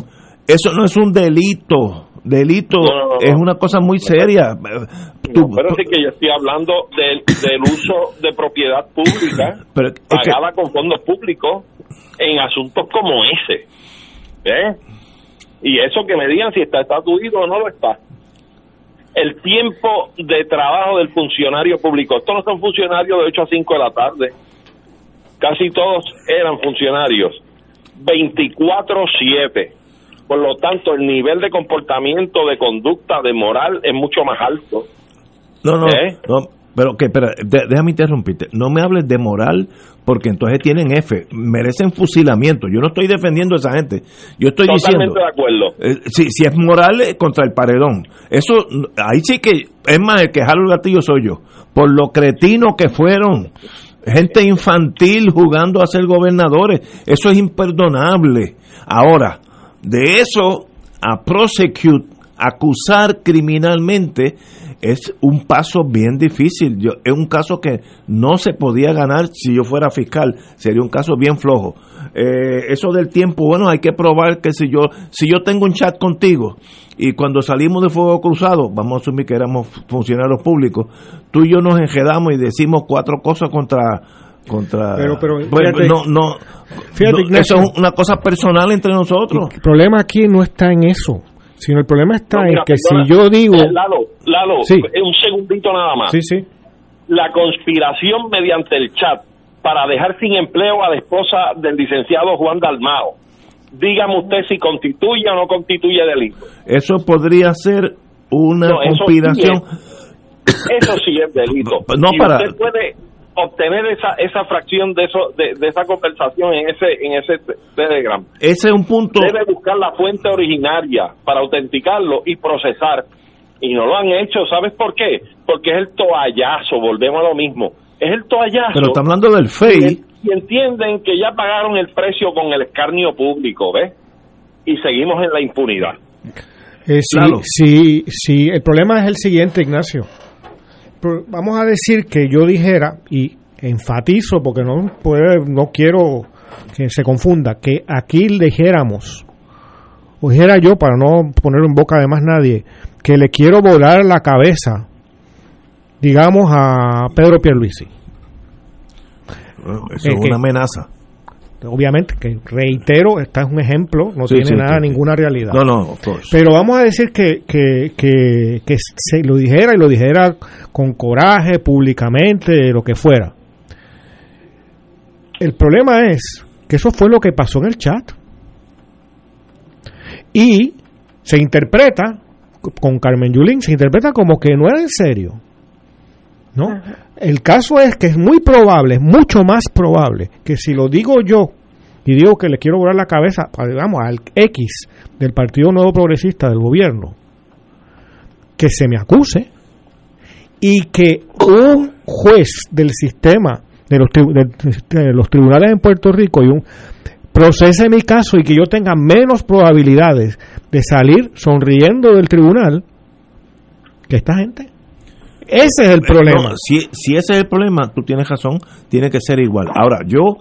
Eso no es un delito. Delito No, no, no, es una cosa muy seria. Tú- pero sí que yo estoy hablando del, del uso de propiedad pública pero es que- pagada con fondos públicos en asuntos como ese. ¿Eh? Y eso que me digan si está estatuido o no lo está. El tiempo de trabajo del funcionario público. Estos no son funcionarios de 8 a 5 de la tarde. Casi todos eran funcionarios. 24-7. Por lo tanto, el nivel de comportamiento, de conducta, de moral es mucho más alto. No, no, ¿Eh? no, pero que, espera, de- déjame interrumpirte. No me hables de moral, porque entonces tienen F, merecen fusilamiento. Yo no estoy defendiendo a esa gente. Yo estoy Totalmente diciendo, de acuerdo. eh, si, si es moral, eh, contra el paredón. Eso, ahí sí que, es más, el que jalo el gatillo soy yo. Por lo cretino que fueron. Gente infantil jugando a ser gobernadores. Eso es imperdonable. Ahora, de eso a prosecute, acusar criminalmente, es un paso bien difícil. Yo, es un caso que no se podía ganar si yo fuera fiscal. Sería un caso bien flojo. Eh, eso del tiempo, bueno, hay que probar que si yo, si yo tengo un chat contigo y cuando salimos de fuego cruzado, vamos a asumir que éramos funcionarios públicos, tú y yo nos enjedamos y decimos cuatro cosas contra contra Pero- pero, Bueno, no no, Fíjate, no, eso es una cosa personal entre nosotros El problema aquí no está en eso, sino el problema está No, en que perdona. si yo digo... Eh, Lalo, Lalo, Sí. eh, un segundito nada más. Sí, sí. La conspiración mediante el chat para dejar sin empleo a la esposa del licenciado Juan Dalmao. Dígame usted si constituye o no constituye delito. eso podría ser una No, eso conspiración Eso sí es delito. No, y para- usted puede obtener esa esa fracción de eso de, de esa conversación en ese en ese te- Telegram. ese es un punto Debe buscar la fuente originaria para autenticarlo y procesar. Y no lo han hecho, ¿sabes por qué? Porque es el toallazo, volvemos a lo mismo. Es el toallazo. pero está hablando del FEI y entienden que ya pagaron el precio con el escarnio público, ¿ves? Y seguimos en la impunidad. Eh, sí, Claro. sí, sí, el problema es el siguiente, Ignacio. Pero vamos a decir que yo dijera, y enfatizo porque no, puede, no quiero que se confunda, que aquí dijéramos, o dijera yo para no poner en boca de más nadie, que le quiero volar la cabeza, digamos, a Pedro Pierluisi. eso Eh, es que- una amenaza Obviamente, que reitero, este es un ejemplo, no Sí, tiene sí, nada, sí, ninguna realidad. no no of course. Pero vamos a decir que, que, que, que se lo dijera y lo dijera con coraje, públicamente, lo que fuera. El problema es que eso fue lo que pasó en el chat. Y se interpreta, con Carmen Yulín, se interpreta como que no era en serio. ¿No? El caso es que es muy probable, mucho más probable, que si lo digo yo y digo que le quiero volar la cabeza, pa- digamos, al X del Partido Nuevo Progresista del gobierno, que se me acuse y que un juez del sistema de los, de los tribunales en Puerto Rico y un procese mi caso y que yo tenga menos probabilidades de salir sonriendo del tribunal que esta gente. Ese es el problema. No, si, si ese es el problema, tú tienes razón, tiene que ser igual. Ahora, yo,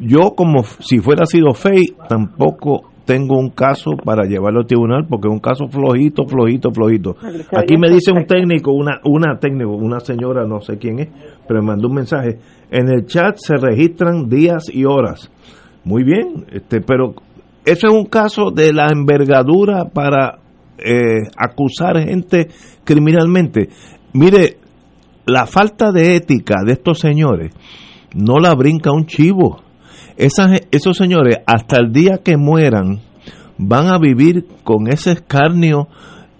yo como si fuera sido FEI, tampoco tengo un caso para llevarlo al tribunal porque es un caso flojito, flojito, flojito. Aquí me dice un técnico, una, una técnico, una señora, no sé quién es, pero me mandó un mensaje. En el chat se registran días y horas. Muy bien, este, pero eso es un caso de la envergadura para eh, acusar gente criminalmente. Mire, la falta de ética de estos señores no la brinca un chivo. Esa ge- esos señores, hasta el día que mueran, van a vivir con ese escarnio,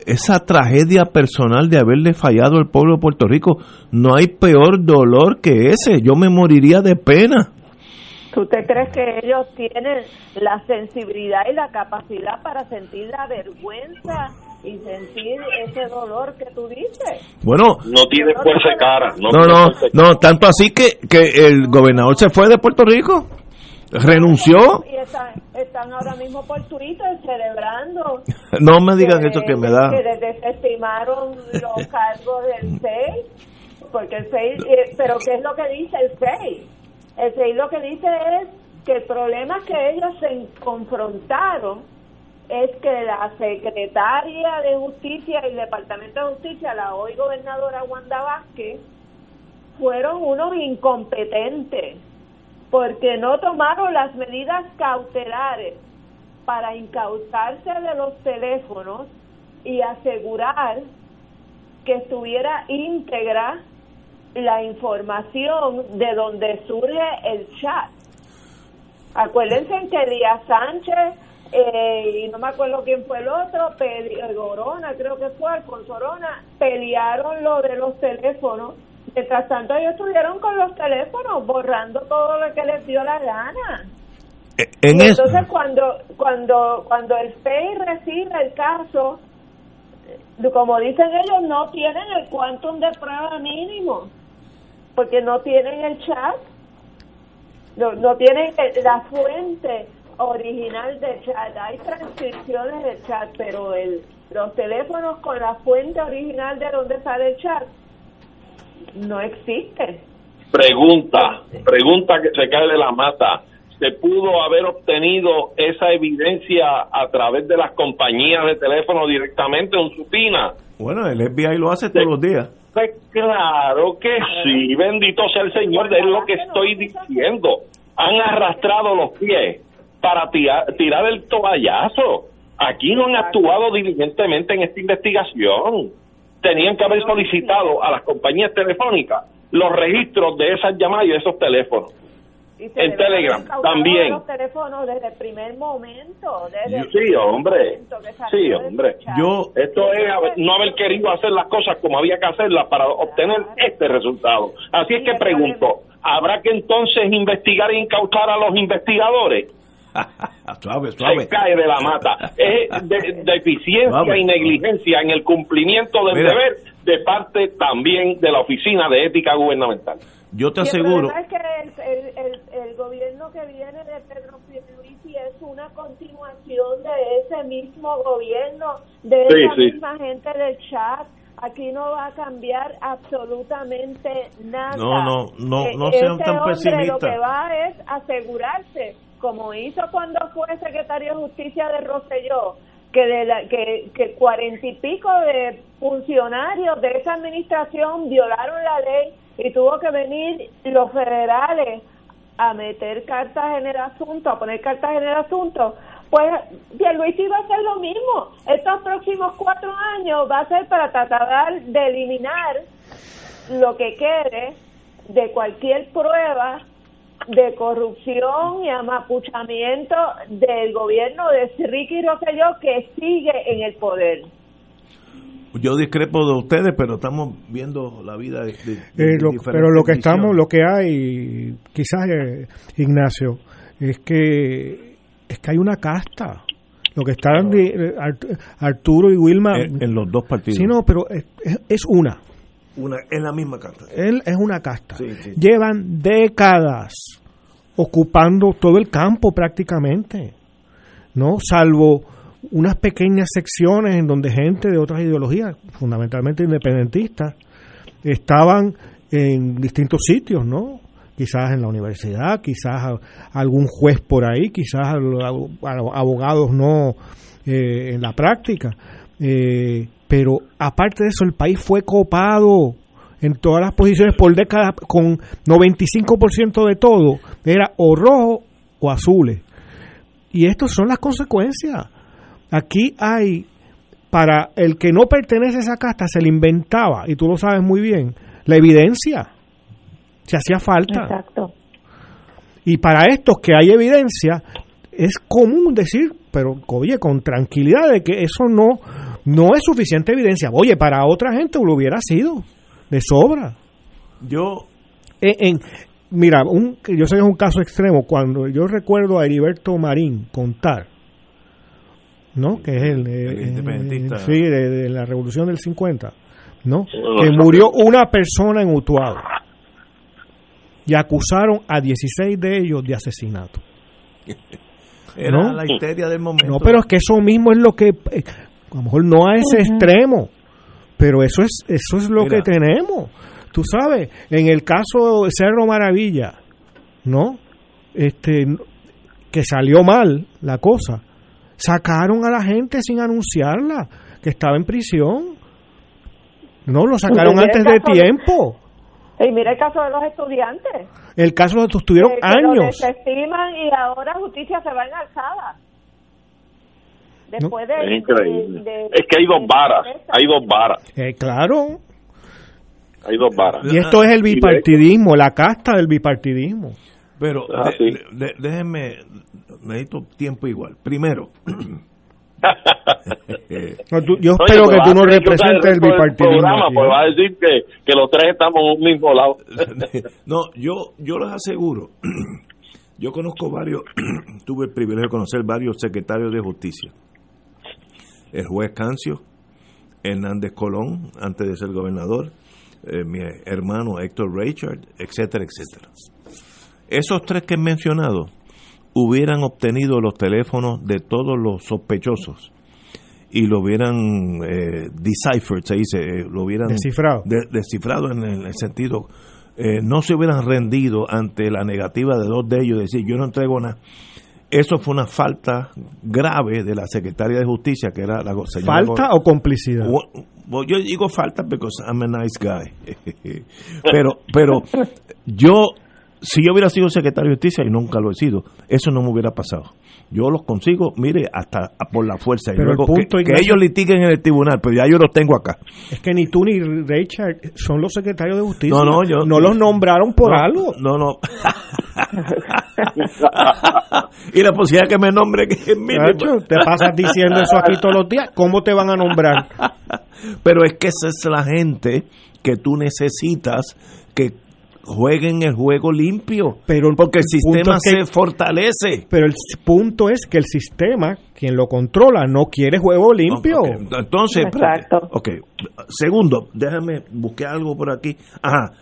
esa tragedia personal de haberle fallado al pueblo de Puerto Rico. No hay peor dolor que ese. Yo me moriría de pena. ¿Tú te crees que ellos tienen la sensibilidad y la capacidad para sentir la vergüenza y sentir ese dolor que tú dices? Bueno, No tiene fuerza de cara. No, no, no, tanto así que, que el gobernador se fue de Puerto Rico, renunció. Y están, están ahora mismo por Twitter celebrando. No me digan eso que me da. Que les desestimaron los cargos del FEI. Porque el FEI, eh, pero ¿qué es lo que dice el FEI? El FEI lo que dice es que el problema que ellos se confrontaron es que la secretaria de Justicia y el Departamento de Justicia, la hoy gobernadora Wanda Vázquez, fueron unos incompetentes porque no tomaron las medidas cautelares para incautarse de los teléfonos y asegurar que estuviera íntegra la información de donde surge el chat. Acuérdense que Díaz Sánchez eh, y no me acuerdo quién fue el otro, Gorona, creo que fue Alfonso Orona, pelearon lo de los teléfonos. Mientras tanto, ellos estuvieron con los teléfonos borrando todo lo que les dio la gana. En Y eso, entonces cuando cuando cuando el FEI recibe el caso, eh, como dicen ellos, no tienen el quantum de prueba mínimo, porque no tienen el chat, no, no tienen la fuente original del chat. Hay transcripciones del chat, pero el los teléfonos con la fuente original de donde sale el chat no existen. Pregunta, pregunta que se cae de la mata. ¿Se pudo haber obtenido esa evidencia a través de las compañías de teléfono directamente en Supina? bueno, el FBI lo hace todos los días. Pues claro que sí, bendito sea el Señor, es lo que estoy diciendo. Han arrastrado los pies para tirar, tirar el toallazo. Aquí no han actuado diligentemente en esta investigación. Tenían que haber solicitado a las compañías telefónicas los registros de esas llamadas y de esos teléfonos. Y se En Telegram también. los teléfonos desde el primer momento. Desde el Sí, primer hombre. Sí, hombre. Yo, Esto es haber- no haber querido hacer las cosas como había que hacerlas para obtener este resultado. Así es que pregunto, ¿habrá que entonces investigar e incautar a los investigadores? Suave, suave. Se cae de la mata. Es de, deficiencia Suave. y negligencia en el cumplimiento del Mira. deber de parte también de la Oficina de Ética Gubernamental. Yo te el aseguro, problema es que el, el, el, el gobierno que viene de Pedro Pierluisi es una continuación de ese mismo gobierno, de Sí, esa sí. misma gente del chat. Aquí no va a cambiar absolutamente nada. No, no, no, Eh, no sean ese tan hombre pesimistas. Lo que va es asegurarse, como hizo cuando fue secretario de Justicia de Rosselló, que de la, que que cuarenta y pico de funcionarios de esa administración violaron la ley y tuvo que venir los federales a meter cartas en el asunto, a poner cartas en el asunto, pues Pierluisi va a hacer lo mismo. Estos próximos cuatro años va a ser para tratar de eliminar lo que quede de cualquier prueba de corrupción y amapuchamiento del gobierno de Ricky Rosselló que sigue en el poder. yo discrepo de ustedes, pero estamos viendo la vida de, de- de Eh, lo- pero lo que visiones. estamos, lo que hay, quizás eh, Ignacio, es que es que hay una casta. Lo que están eh, Art- Arturo y Wilma. En- en los dos partidos. Sí, no, pero es- es una. Una, es la misma carta. Él es una casta. Sí, sí. Llevan décadas ocupando todo el campo prácticamente, ¿no? Salvo unas pequeñas secciones en donde gente de otras ideologías, fundamentalmente independentistas, estaban en distintos sitios, ¿no? Quizás en la universidad, quizás a- algún juez por ahí, quizás a a abogados no eh, en la práctica. Eh, pero aparte de eso, el país fue copado en todas las posiciones por décadas con 95% de todo. Era o rojo o azules. Y estas son las consecuencias. Aquí hay, para el que no pertenece a esa casta, se le inventaba, y tú lo sabes muy bien, la evidencia. Se hacía falta. Exacto. Y para estos que hay evidencia, es común decir, pero oye, con tranquilidad de que eso no, no es suficiente evidencia. Oye, para otra gente lo hubiera sido, de sobra. Yo, En, en- mira, un, yo sé que es un caso extremo, cuando yo recuerdo a Heriberto Marín contar, ¿no? Que es el, eh, El independentista. eh, sí, de, de la revolución del 50, ¿no? Que murió una persona en Utuado y acusaron a 16 de ellos de asesinato. era ¿no? la histeria del momento. No, pero es que eso mismo es lo que, eh, a lo mejor no a ese extremo, pero eso es, eso es lo Mira. que tenemos. Tú sabes, en el caso de Cerro Maravilla, ¿no? Este, que salió mal la cosa, sacaron a la gente sin anunciarla, que estaba en prisión. No, lo sacaron antes de tiempo. Y mira el caso de los estudiantes. El caso de tuvieron que- que lo años. desestiman y ahora justicia se va en alzada. Después de, Es increíble. de- de- Es que hay dos varas, hay dos varas, Eh, claro, hay dos varas. y esto es el bipartidismo, la casta del bipartidismo. Pero Ah, de- sí. de- déjenme, necesito tiempo igual. Primero, No, tú- yo Oye, espero pues que tú no representes el bipartidismo. programa, pues ¿eh? va a decir que, que los tres estamos en un mismo lado. no, yo, yo les aseguro, yo conozco varios, tuve el privilegio de conocer varios secretarios de justicia. El juez Cancio, Hernández Colón, antes de ser gobernador, eh, mi hermano Héctor Richard, etcétera, etcétera. Esos tres que he mencionado hubieran obtenido los teléfonos de todos los sospechosos y lo hubieran eh, deciphered, se dice, eh, lo hubieran Descifrado. de- descifrado en el, el sentido, eh, no se hubieran rendido ante la negativa de dos de ellos, decir yo no entrego nada. Eso fue una falta grave de la secretaria de Justicia, que era la señora ¿Falta o complicidad? Yo digo falta because I'm a nice guy. pero, pero yo, si yo hubiera sido secretario de justicia y nunca lo he sido, eso no me hubiera pasado. Yo los consigo, mire, hasta por la fuerza. y Pero el luego punto, que, ellos litiguen en el tribunal, pero ya yo los tengo acá. Es que ni tú ni Richard son los secretarios de justicia. No, no, yo- No los nombraron por No, algo. No, no. y la posibilidad que me nombre que es mínima. Te pasas diciendo eso aquí todos los días. ¿Cómo te van a nombrar? Pero es que esa es la gente que tú necesitas que jueguen el juego limpio. Pero porque el sistema es que- se fortalece. Pero el punto es que el sistema, quien lo controla, no quiere juego limpio. Entonces, espérate. ok. Segundo, déjame buscar algo por aquí. Ajá.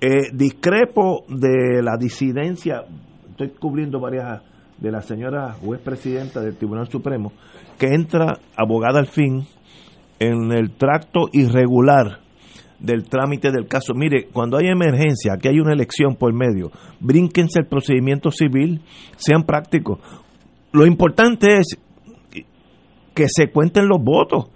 Eh, discrepo de la disidencia. Estoy cubriendo varias de la señora juez presidenta del Tribunal Supremo que entra abogada al fin en el tracto irregular del trámite del caso. Mire, cuando hay emergencia, aquí hay una elección por medio, brínquense el procedimiento civil, sean prácticos. Lo importante es que se cuenten los votos.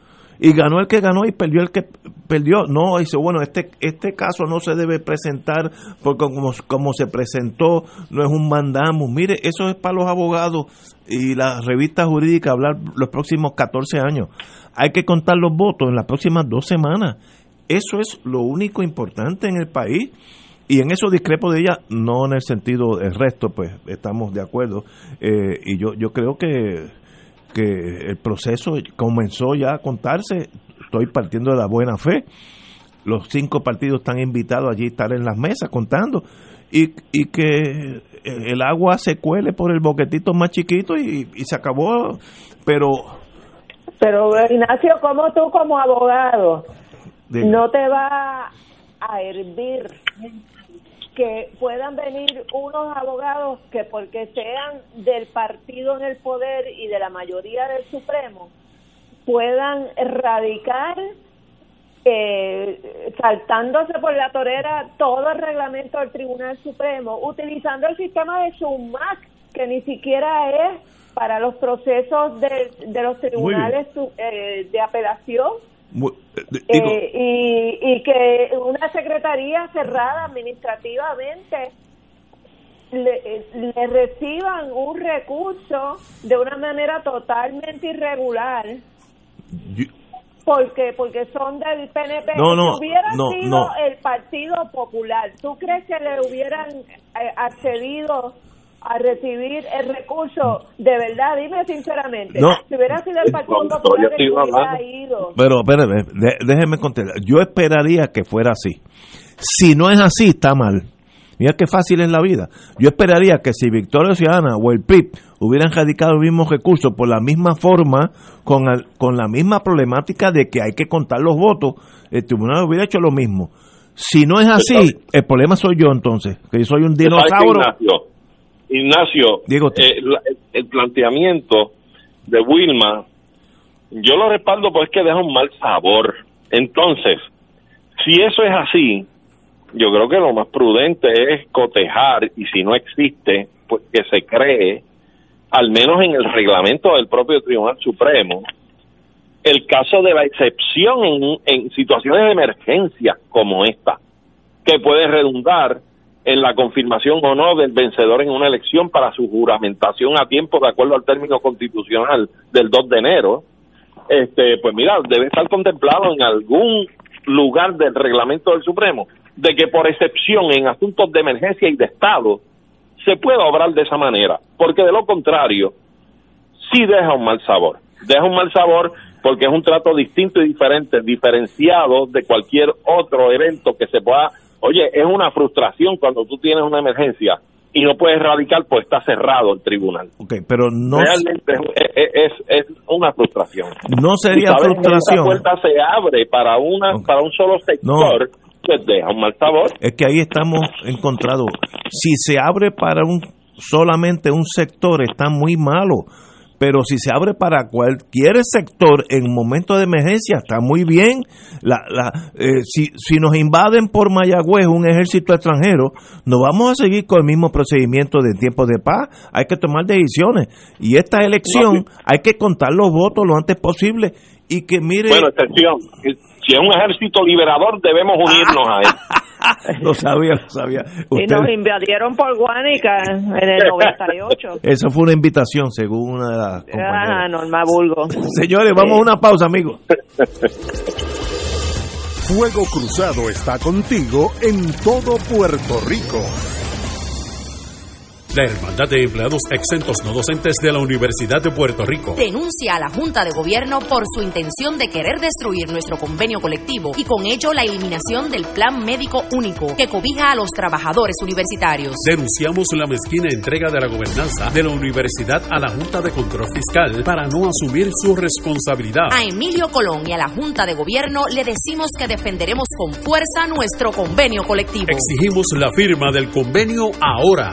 Y ganó el que ganó y perdió el que perdió. No, dice, bueno, este este caso no se debe presentar porque como, como se presentó, no es un mandamos. Mire, eso es para los abogados y las revistas jurídicas hablar los próximos 14 años. Hay que contar los votos en las próximas dos semanas. Eso es lo único importante en el país. Y en eso discrepo de ella, no en el sentido del resto, pues estamos de acuerdo. Eh, y yo, yo creo que, que el proceso comenzó ya a contarse. Estoy partiendo de la buena fe. Los cinco partidos están invitados allí a estar en las mesas contando. Y, y que el agua se cuele por el boquetito más chiquito y, y se acabó. Pero Pero Ignacio, ¿cómo tú como abogado Dime. no te va a hervir que puedan venir unos abogados que porque sean del partido en el poder y de la mayoría del Supremo puedan radicar eh, saltándose por la torera todo el reglamento del Tribunal Supremo, utilizando el sistema de SUMAC, que ni siquiera es para los procesos de, de los tribunales eh, de apelación, eh, eh, y, y que una secretaría cerrada administrativamente le, le reciban un recurso de una manera totalmente irregular porque porque son del PNP No, no, si hubiera no, sido no. el Partido Popular ¿tú crees que le hubieran eh, accedido a recibir el recurso de verdad dime sinceramente No. si hubiera sido el Partido No, Popular que hubiera ido Pero espérame, de- déjeme contestar. Yo esperaría que fuera así. Si no es así, está mal. Mira qué fácil es la vida. Yo esperaría que si Victoria Ciudadana o el PIB hubieran radicado los mismos recursos por la misma forma, con, el- con la misma problemática de que hay que contar los votos, el tribunal hubiera hecho lo mismo. Si no es así, el problema soy yo entonces, que yo soy un ¿Sabes qué, dinosaurio. Ignacio, usted. eh, la- el planteamiento de Wilma, yo lo respaldo porque es que deja un mal sabor. Entonces, si eso es así, yo creo que lo más prudente es cotejar y si no existe, pues que se cree, al menos en el reglamento del propio Tribunal Supremo, el caso de la excepción en, en situaciones de emergencia como esta, que puede redundar en la confirmación o no del vencedor en una elección para su juramentación a tiempo de acuerdo al término constitucional del 2 de enero, este, pues mira, debe estar contemplado en algún lugar del reglamento del Supremo de que por excepción en asuntos de emergencia y de Estado se pueda obrar de esa manera, porque de lo contrario sí deja un mal sabor. Deja un mal sabor porque es un trato distinto y diferente, diferenciado de cualquier otro evento que se pueda... Oye, es una frustración cuando tú tienes una emergencia y no puedes radicar pues está cerrado el tribunal. Ok, pero no, Realmente es, es, es una frustración. no sería frustración. Esa puerta se abre para una para un solo sector, pues deja un mal sabor. Es que ahí estamos encontrados. Si se abre para un solamente un sector está muy malo, pero si se abre para cualquier sector en momentos de emergencia está muy bien. La, la, eh, si, si nos invaden por Mayagüez un ejército extranjero, no vamos a seguir con el mismo procedimiento de tiempo de paz. Hay que tomar decisiones y esta elección hay que contar los votos lo antes posible y que mire Bueno, excepción. Si es un ejército liberador, debemos unirnos a él. lo sabía, lo sabía. Y nos invadieron por Guánica en el 98. Esa fue una invitación, según una de las compañeras. Ah, Norma Bulgo. Señores, vamos a una pausa, amigos. Fuego Cruzado está contigo en todo Puerto Rico. La Hermandad de Empleados Exentos No Docentes de la Universidad de Puerto Rico denuncia a la Junta de Gobierno por su intención de querer destruir nuestro convenio colectivo y con ello la eliminación del Plan Médico Único que cobija a los trabajadores universitarios. Denunciamos la mezquina entrega de la gobernanza de la universidad a la Junta de Control Fiscal para no asumir su responsabilidad. A Emilio Colón y a la Junta de Gobierno le decimos que defenderemos con fuerza nuestro convenio colectivo. Exigimos la firma del convenio ahora.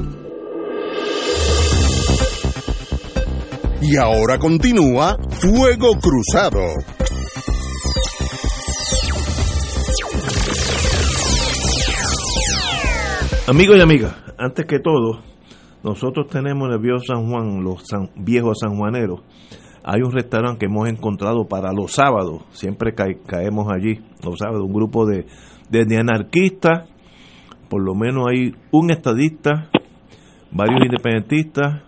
Y ahora continúa Fuego Cruzado. Amigos y amigas, antes que todo, nosotros tenemos en el viejo San Juan, los san- viejos sanjuaneros, hay un restaurante que hemos encontrado para los sábados, siempre cae- caemos allí, los sábados, un grupo de, de, de anarquistas, por lo menos hay un estadista, varios independentistas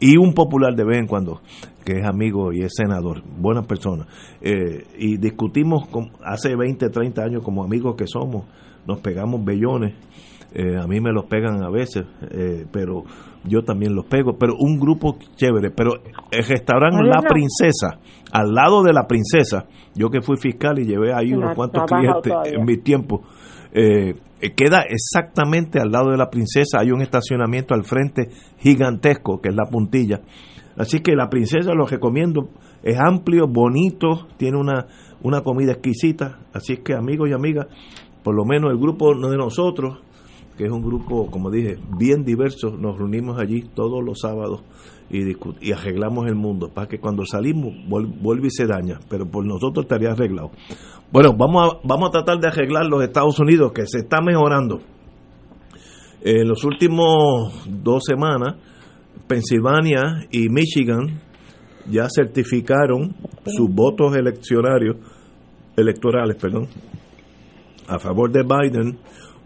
y un popular de vez en cuando, que es amigo y es senador, buenas personas. Eh, y discutimos con- hace 20, 30 años como amigos que somos, nos pegamos bellones, eh, a mí me los pegan a veces, eh, pero yo también los pego, pero un grupo chévere, pero el restaurante La Princesa, al lado de La Princesa, yo que fui fiscal y llevé ahí No, unos no cuantos clientes todavía. en mi tiempo, eh, queda exactamente al lado de La Princesa, hay un estacionamiento al frente gigantesco, que es la puntilla, así que La Princesa lo recomiendo, es amplio, bonito, tiene una, una comida exquisita, así que amigos y amigas, por lo menos el grupo de nosotros, que es un grupo, como dije, bien diverso, nos reunimos allí todos los sábados y, y arreglamos el mundo, para que cuando salimos vuel- vuelve y se daña, pero por nosotros estaría arreglado. Bueno, vamos a, vamos a tratar de arreglar los Estados Unidos, que se está mejorando. En los últimos dos semanas, Pensilvania y Michigan ya certificaron sus votos eleccionarios, electorales, perdón, a favor de Biden.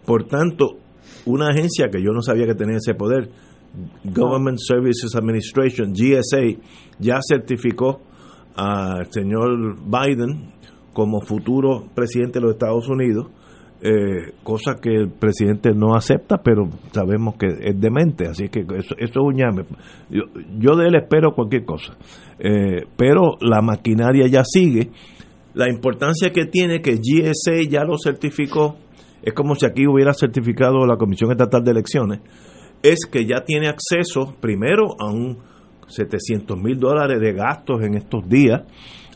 Por tanto, una agencia que yo no sabía que tenía ese poder, Government Services Administration, GSA, ya certificó al señor Biden como futuro presidente de los Estados Unidos, eh, cosa que el presidente no acepta, pero sabemos que es demente, así que eso, eso es un llame. Yo, yo de él espero cualquier cosa, Eh, pero la maquinaria ya sigue. La importancia que tiene que GSA ya lo certificó, es como si aquí hubiera certificado la Comisión Estatal de Elecciones, es que ya tiene acceso primero a un 700 mil dólares de gastos en estos días,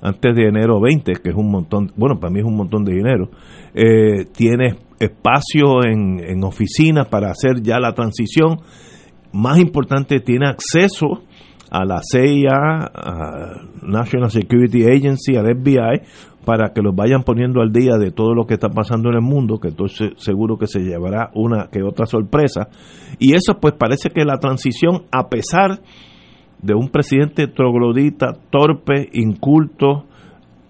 antes de enero 20, que es un montón, bueno, para mí es un montón de dinero. Eh, tiene espacio en, en oficinas para hacer ya la transición más importante, tiene acceso a la CIA, a National Security Agency, al FBI, para que los vayan poniendo al día de todo lo que está pasando en el mundo, que entonces seguro que se llevará una que otra sorpresa. Y eso pues parece que la transición, a pesar de un presidente troglodita, torpe, inculto,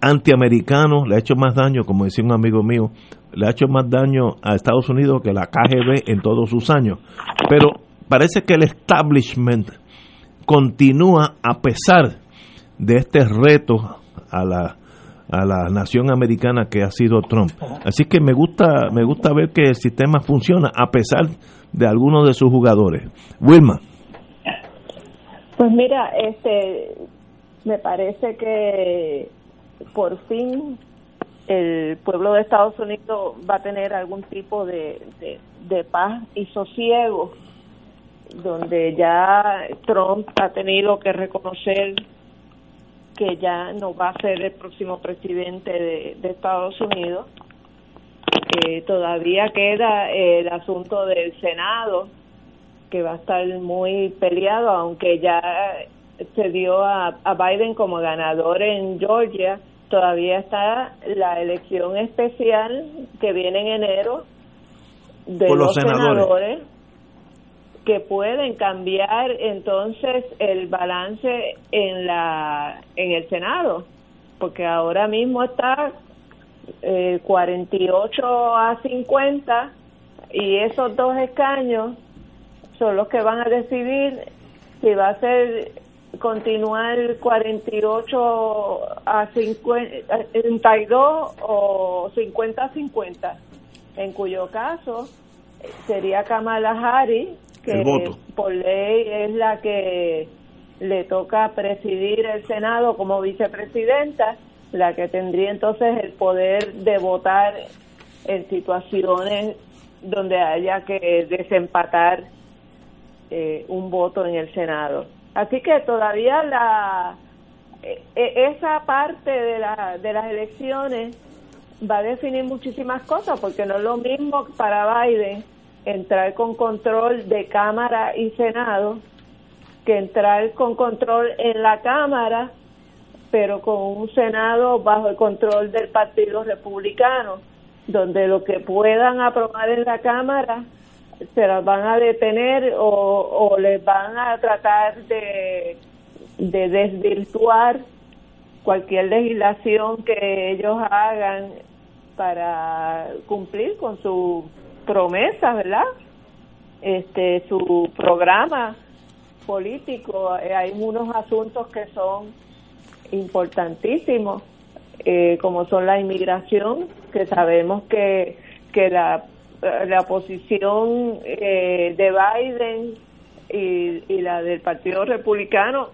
antiamericano, le ha hecho más daño, como decía un amigo mío, le ha hecho más daño a Estados Unidos que la KGB en todos sus años. Pero parece que el establishment continúa a pesar de este reto a la a la nación americana que ha sido Trump. Así que me gusta me gusta ver que el sistema funciona a pesar de algunos de sus jugadores. Wilma. Pues mira, este me parece que por fin el pueblo de Estados Unidos va a tener algún tipo de, de, paz y sosiego, donde ya Trump ha tenido que reconocer que ya no va a ser el próximo presidente de, Estados Unidos. Eh, todavía queda el asunto del Senado, que va a estar muy peleado, aunque ya se dio a Biden como ganador en Georgia todavía está la elección especial que viene en enero de los, senadores. Que pueden cambiar entonces el balance en la en el Senado porque ahora mismo está eh, 48 a 50 y esos dos escaños son los que van a decidir si va a ser continuar 48 a 52 o 50 a 50, en cuyo caso sería Kamala Harris, que por ley es la que le toca presidir el Senado como vicepresidenta, la que tendría entonces el poder de votar en situaciones donde haya que desempatar eh, un voto en el Senado. Así que todavía la e, e, esa parte de, la, de las elecciones va a definir muchísimas cosas, porque no es lo mismo para Biden entrar con control de Cámara y Senado que entrar con control en la Cámara, pero con un Senado bajo el control del Partido Republicano, donde lo que puedan aprobar en la Cámara se las van a detener o, o les van a tratar de, de desvirtuar cualquier legislación que ellos hagan para cumplir con su promesa, ¿verdad? Este, su programa político. Eh, hay unos asuntos que son importantísimos, eh, como son la inmigración, que sabemos que, que la la posición eh, de Biden y, la del Partido Republicano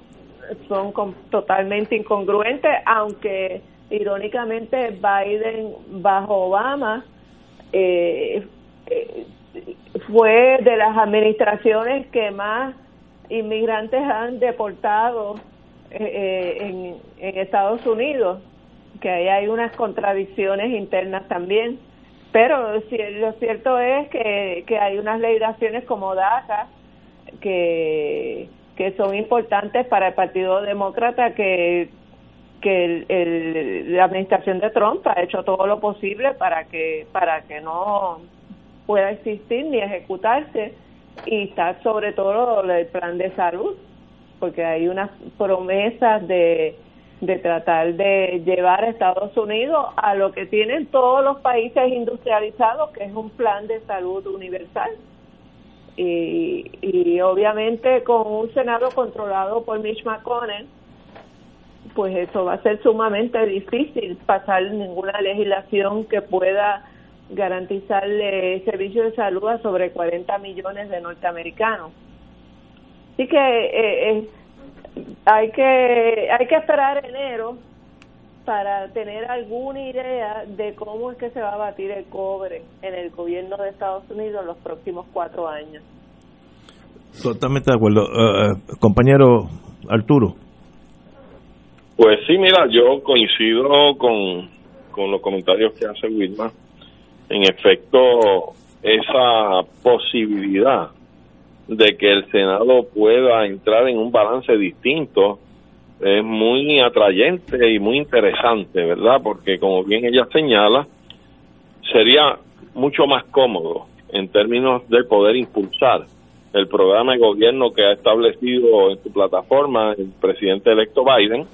son totalmente incongruentes, aunque irónicamente Biden bajo Obama eh, eh, fue de las administraciones que más inmigrantes han deportado en, en Estados Unidos, que ahí hay unas contradicciones internas también. Pero lo cierto es que, hay unas legislaciones como DACA que, son importantes para el Partido Demócrata que que la administración de Trump ha hecho todo lo posible para que para que no pueda existir ni ejecutarse y está sobre todo el plan de salud porque hay unas promesas de de tratar de llevar a Estados Unidos a lo que tienen todos los países industrializados, que es un plan de salud universal. Y, y obviamente con un Senado controlado por Mitch McConnell, pues eso va a ser sumamente difícil pasar ninguna legislación que pueda garantizarle servicios de salud a sobre 40 millones de norteamericanos. Así que eh, eh hay que hay que esperar enero para tener alguna idea de cómo es que se va a batir el cobre en el gobierno de Estados Unidos en los próximos cuatro años. Totalmente de acuerdo. Eh, compañero Arturo. Pues sí, mira, yo coincido con, con los comentarios que hace Wilma. En efecto, esa posibilidad de que el Senado pueda entrar en un balance distinto es muy atrayente y muy interesante, ¿verdad? Porque como bien ella señala, sería mucho más cómodo en términos de poder impulsar el programa de gobierno que ha establecido en su plataforma el presidente electo Biden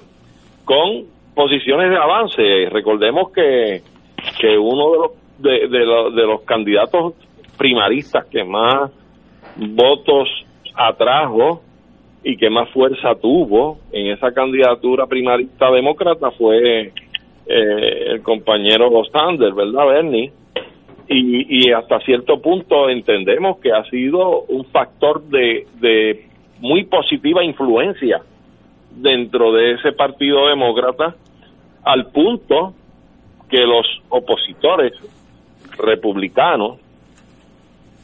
con posiciones de avance. Recordemos que, que uno de los, de, de, los, de los candidatos primaristas que más votos atrajo y que más fuerza tuvo en esa candidatura primarista demócrata fue eh, el compañero Sanders, ¿verdad, Bernie? Y, y hasta cierto punto entendemos que ha sido un factor de, de muy positiva influencia dentro de ese partido demócrata al punto que los opositores republicanos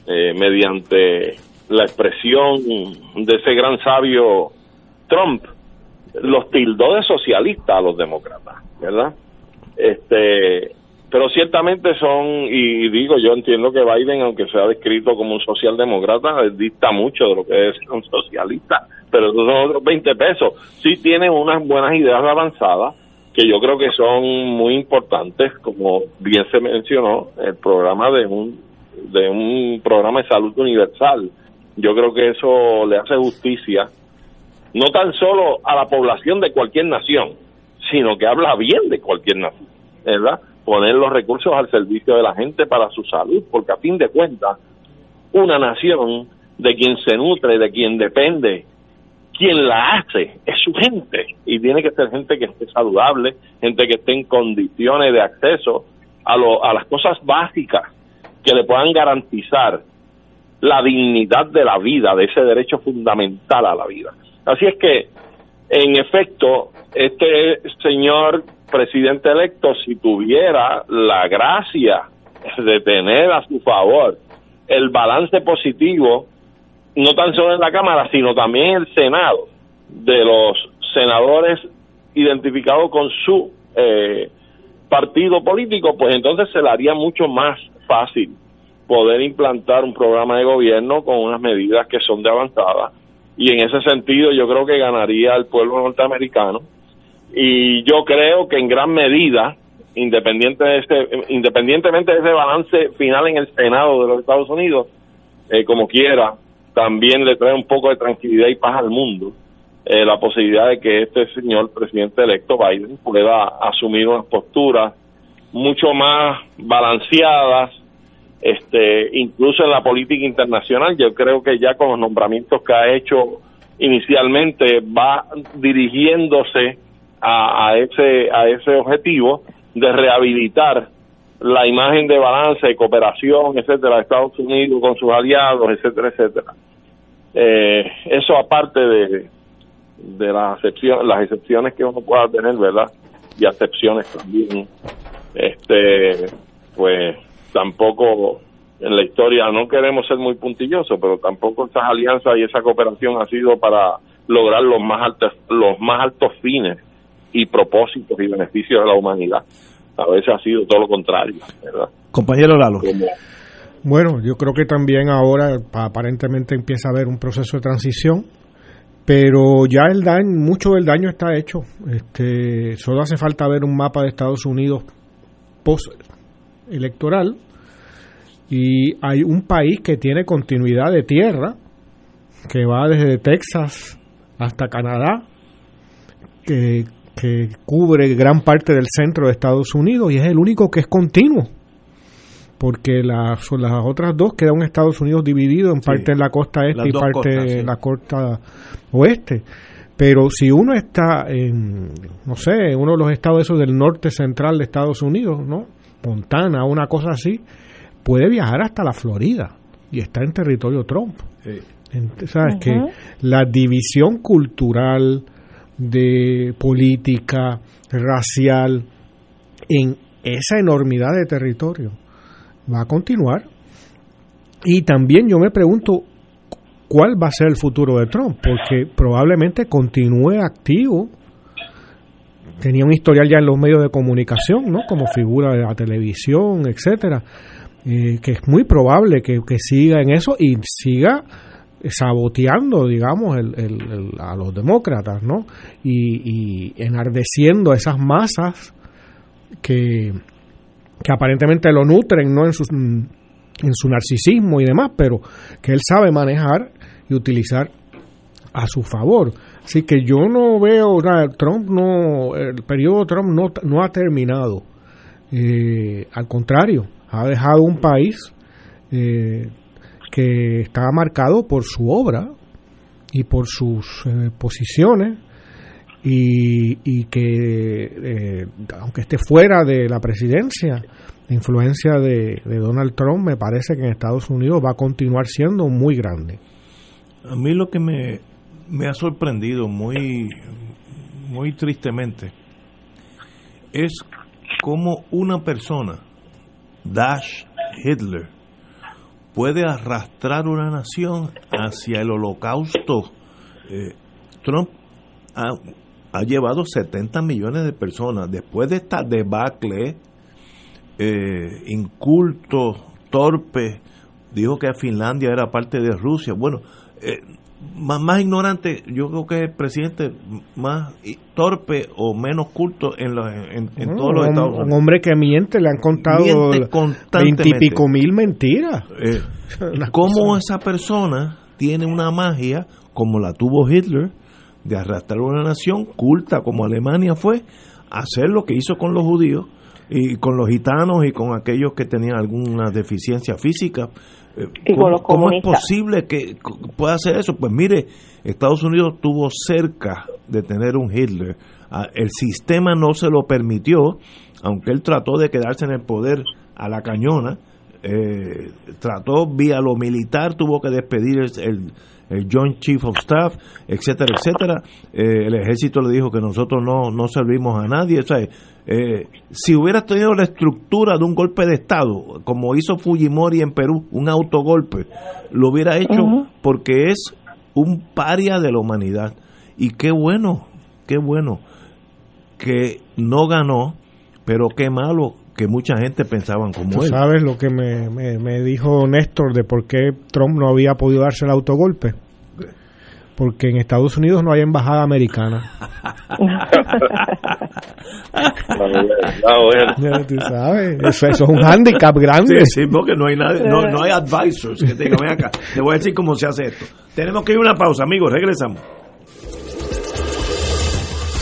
eh, mediante la expresión de ese gran sabio Trump, los tildó de socialistas a los demócratas, ¿verdad? Este, pero ciertamente son, y digo, yo entiendo que Biden, aunque sea descrito como un socialdemócrata, dicta mucho de lo que es un socialista, pero son otros 20 pesos. Sí tienen unas buenas ideas avanzadas, que yo creo que son muy importantes, como bien se mencionó, el programa de un, de un programa de salud universal, yo creo que eso le hace justicia no tan solo a la población de cualquier nación, sino que habla bien de cualquier nación, ¿verdad? Poner los recursos al servicio de la gente para su salud, porque a fin de cuentas, una nación de quien se nutre, de quien depende, quien la hace, es su gente. Y tiene que ser gente que esté saludable, gente que esté en condiciones de acceso a, lo, a las cosas básicas que le puedan garantizar la dignidad de la vida, de ese derecho fundamental a la vida. Así es que, en efecto, este señor presidente electo, si tuviera la gracia de tener a su favor el balance positivo, no tan solo en la Cámara, sino también en el Senado, de los senadores identificados con su eh, partido político, pues entonces se le haría mucho más fácil poder implantar un programa de gobierno con unas medidas que son de avanzada. Y en ese sentido yo creo que ganaría el pueblo norteamericano. Y yo creo que en gran medida, independiente de ese, independientemente de ese balance final en el Senado de los Estados Unidos, eh, como quiera, también le trae un poco de tranquilidad y paz al mundo eh, la posibilidad de que este señor presidente electo Biden pueda asumir unas posturas mucho más balanceadas, este, incluso en la política internacional, yo creo que ya con los nombramientos que ha hecho inicialmente va dirigiéndose a, ese a ese objetivo de rehabilitar la imagen de balance, cooperación, etcétera, de Estados Unidos con sus aliados, etcétera, etcétera. Eh, eso aparte de, de las excepciones, las excepciones que uno pueda tener, ¿verdad? Y acepciones también. Este, pues tampoco en la historia, no queremos ser muy puntillosos, pero tampoco esas alianzas y esa cooperación ha sido para lograr los más altos, los más altos fines y propósitos y beneficios de la humanidad. A veces ha sido todo lo contrario, ¿verdad? Compañero Lalo. bueno, yo creo que también ahora aparentemente empieza a haber un proceso de transición, pero ya el daño, mucho del daño está hecho. Este, solo hace falta ver un mapa de Estados Unidos post electoral y hay un país que tiene continuidad de tierra que va desde Texas hasta Canadá que, que cubre gran parte del centro de Estados Unidos y es el único que es continuo porque las, las otras dos queda un Estados Unidos dividido en parte en la costa este y parte en la costa oeste. Pero si uno está en no sé en uno de los estados esos del norte central de Estados Unidos no Montana, una cosa así, puede viajar hasta la Florida y está en territorio Trump. ¿Sabes que La división cultural, de política, racial, en esa enormidad de territorio va a continuar. Y también yo me pregunto cuál va a ser el futuro de Trump, porque probablemente continúe activo tenía un historial ya en los medios de comunicación, ¿no? Como figura de la televisión, etcétera, eh, que es muy probable que, siga en eso y siga saboteando, digamos, a los demócratas, ¿no? Y, enardeciendo a esas masas que, que aparentemente lo nutren, ¿no? En su, en su narcisismo y demás, pero que él sabe manejar y utilizar a su favor. Así que yo no veo, Trump no, el periodo de Trump no, no ha terminado. Eh, al contrario, ha dejado un país eh, que está marcado por su obra y por sus eh, posiciones y, que aunque esté fuera de la presidencia, la influencia de, de, Donald Trump me parece que en Estados Unidos va a continuar siendo muy grande. A mí lo que me, me ha sorprendido muy, muy tristemente es cómo una persona, Dash Hitler, puede arrastrar una nación hacia el holocausto. Eh, Trump ha, llevado 70 millones de personas. Después de esta debacle, eh, inculto, torpe, dijo que Finlandia era parte de Rusia. Bueno, eh, más, más ignorante, yo creo que es el presidente más torpe o menos culto en, en, todos los Estados Unidos. Un hombre que miente, le han contado veintipico mil mentiras. Eh, ¿Cómo esa persona tiene una magia como la tuvo Hitler de arrastrar una nación culta como Alemania fue, hacer lo que hizo con los judíos y con los gitanos y con aquellos que tenían alguna deficiencia física? ¿Cómo, es posible que pueda hacer eso? Pues mire, Estados Unidos tuvo cerca de tener un Hitler. Ah, el sistema no se lo permitió, aunque él trató de quedarse en el poder a la cañona. Eh, trató vía lo militar, tuvo que despedir el, el Joint Chief of Staff, etcétera, etcétera. Eh, el ejército le dijo que nosotros no, no servimos a nadie. O sea, eh, si hubiera tenido la estructura de un golpe de Estado, como hizo Fujimori en Perú, un autogolpe, lo hubiera hecho porque es un paria de la humanidad. Y qué bueno, qué bueno que no ganó, pero qué malo que mucha gente pensaban como ¿Tú sabes lo que me, me, dijo Néstor de por qué Trump no había podido darse el autogolpe? Porque en Estados Unidos no hay embajada americana. tú sabes, eso, es un handicap grande. Sí, porque no hay, nadie, no, no hay advisors que te digan, acá, te voy a decir cómo se hace esto. Tenemos que ir a una pausa, amigos, regresamos.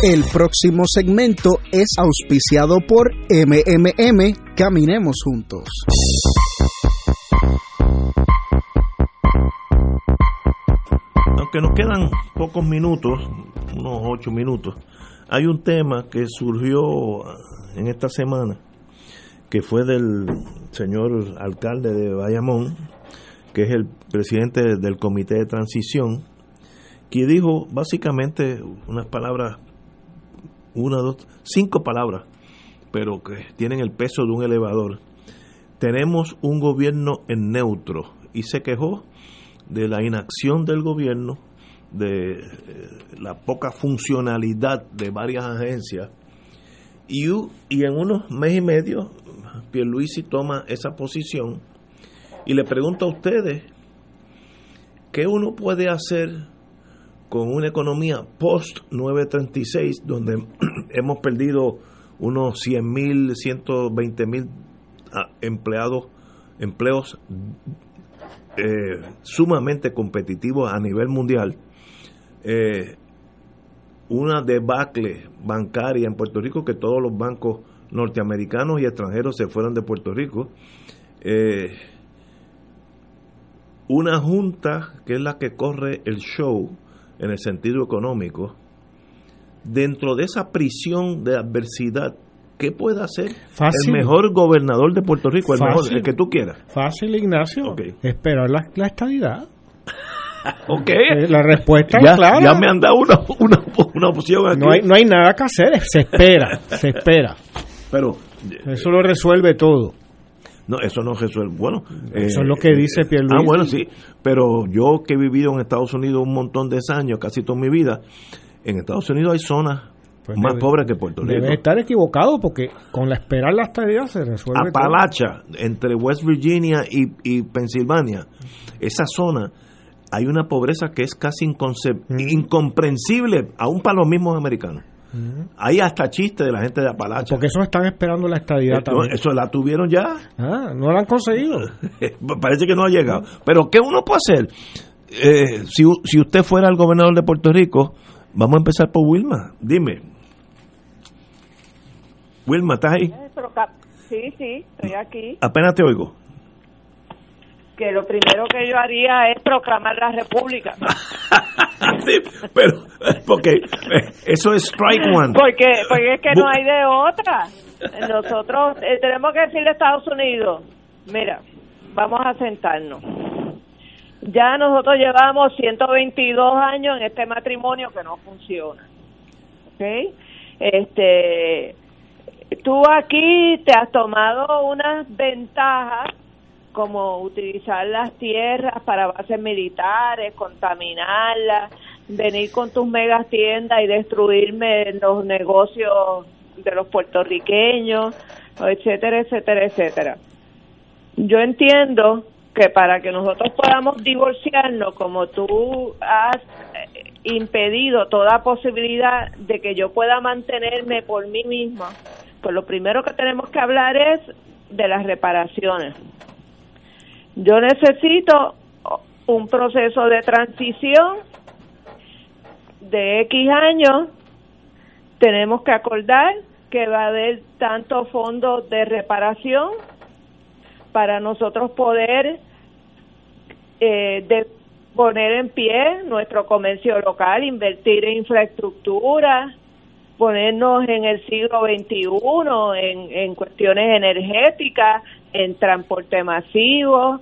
El próximo segmento es auspiciado por MMM. Caminemos juntos. Aunque nos quedan pocos minutos, unos ocho minutos, hay un tema que surgió en esta semana, que fue del señor alcalde de Bayamón, que es el presidente del comité de transición, que dijo básicamente unas palabras, una, dos, cinco palabras, pero que tienen el peso de un elevador. Tenemos un gobierno en neutro y se quejó de la inacción del gobierno, de eh, la poca funcionalidad de varias agencias y, y en unos meses y medio Pierluisi toma esa posición y le pregunto a ustedes qué uno puede hacer con una economía post 936 donde hemos perdido unos 100 mil, 120 mil ah, empleados, empleos eh, sumamente competitivos a nivel mundial, eh, una debacle bancaria en Puerto Rico que todos los bancos norteamericanos y extranjeros se fueron de Puerto Rico, eh, una junta que es la que corre el show en el sentido económico, dentro de esa prisión de adversidad, ¿qué puede hacer Fácil. el mejor gobernador de Puerto Rico, el, mejor, el que tú quieras? Fácil, Ignacio. Esperar la, la estadidad. Ok. Eh, La respuesta ya, es clara. ya me han dado una, una, una opción aquí. No hay, no hay nada que hacer, se espera, se espera. Pero Eso lo resuelve todo. No, eso no resuelve. Bueno, Eso eh, es lo que dice Pierluisi. Ah, bueno, sí. Pero yo que he vivido en Estados Unidos un montón de años, casi toda mi vida, en Estados Unidos hay zonas más debe- pobres que Puerto Rico. Debe estar equivocado porque con la esperar la estadidad se resuelve todo. Apalacha, entre West Virginia y, y Pensilvania, esa zona, hay una pobreza que es casi inconce- incomprensible, aún para los mismos americanos. Hay hasta chistes de la gente de Apalacha. Porque eso están esperando la estadidad también. Eso la tuvieron ya. Ah, no la han conseguido. Parece que no ha llegado. Pero ¿qué uno puede hacer? Eh, si, u- si usted fuera el gobernador de Puerto Rico, vamos a empezar por Wilma. Dime. Wilma, ¿estás ahí? Sí, sí, estoy aquí. Apenas te oigo. Que lo primero que yo haría es proclamar la república. Sí, pero, porque eh, eso es strike one. Porque, porque es que no hay de otra. Nosotros eh, tenemos que decirle a Estados Unidos, mira, vamos a sentarnos. Ya nosotros llevamos 122 años en este matrimonio que no funciona. ¿Ok? Este, tú aquí te has tomado unas ventajas como utilizar las tierras para bases militares, contaminarlas, venir con tus megas tiendas y destruirme los negocios de los puertorriqueños, etcétera, etcétera, etcétera. Yo entiendo que para que nosotros podamos divorciarnos, como tú has eh, impedido toda posibilidad de que yo pueda mantenerme por mí misma, pues lo primero que tenemos que hablar es de las reparaciones. Yo necesito un proceso de transición de X años. Tenemos que acordar que va a haber tantos fondos de reparación para nosotros poder eh, de poner en pie nuestro comercio local, invertir en infraestructura, ponernos en el siglo XXI en, en cuestiones energéticas, en transporte masivo,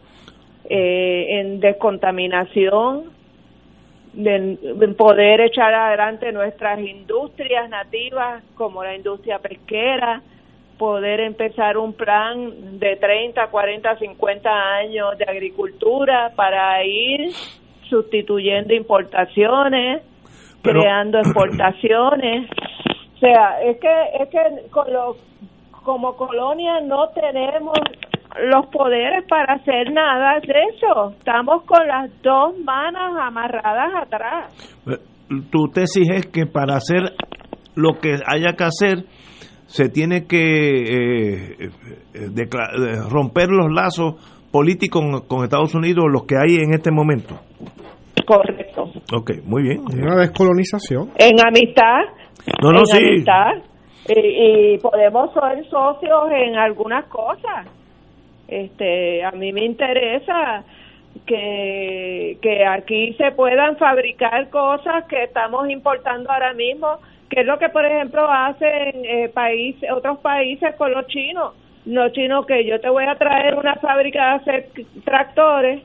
eh, en descontaminación, de, en poder echar adelante nuestras industrias nativas como la industria pesquera, poder empezar un plan de 30, 40, 50 años de agricultura para ir sustituyendo importaciones, Pero- creando exportaciones. O sea, es que es que con los como colonia no tenemos los poderes para hacer nada de eso. Estamos con las dos manos amarradas atrás. Eh, Tu tesis es que para hacer lo que haya que hacer, se tiene que eh, eh, eh, romper los lazos políticos con, con Estados Unidos, los que hay en este momento. Correcto. Ok, muy bien. Una descolonización. En amistad, No, no, en sí. amistad. Y, y podemos ser socios en algunas cosas. Este, a mí me interesa que, que aquí se puedan fabricar cosas que estamos importando ahora mismo, que es lo que, por ejemplo, hacen eh, países, otros países con los chinos. Los chinos que yo te voy a traer una fábrica de hacer tractores,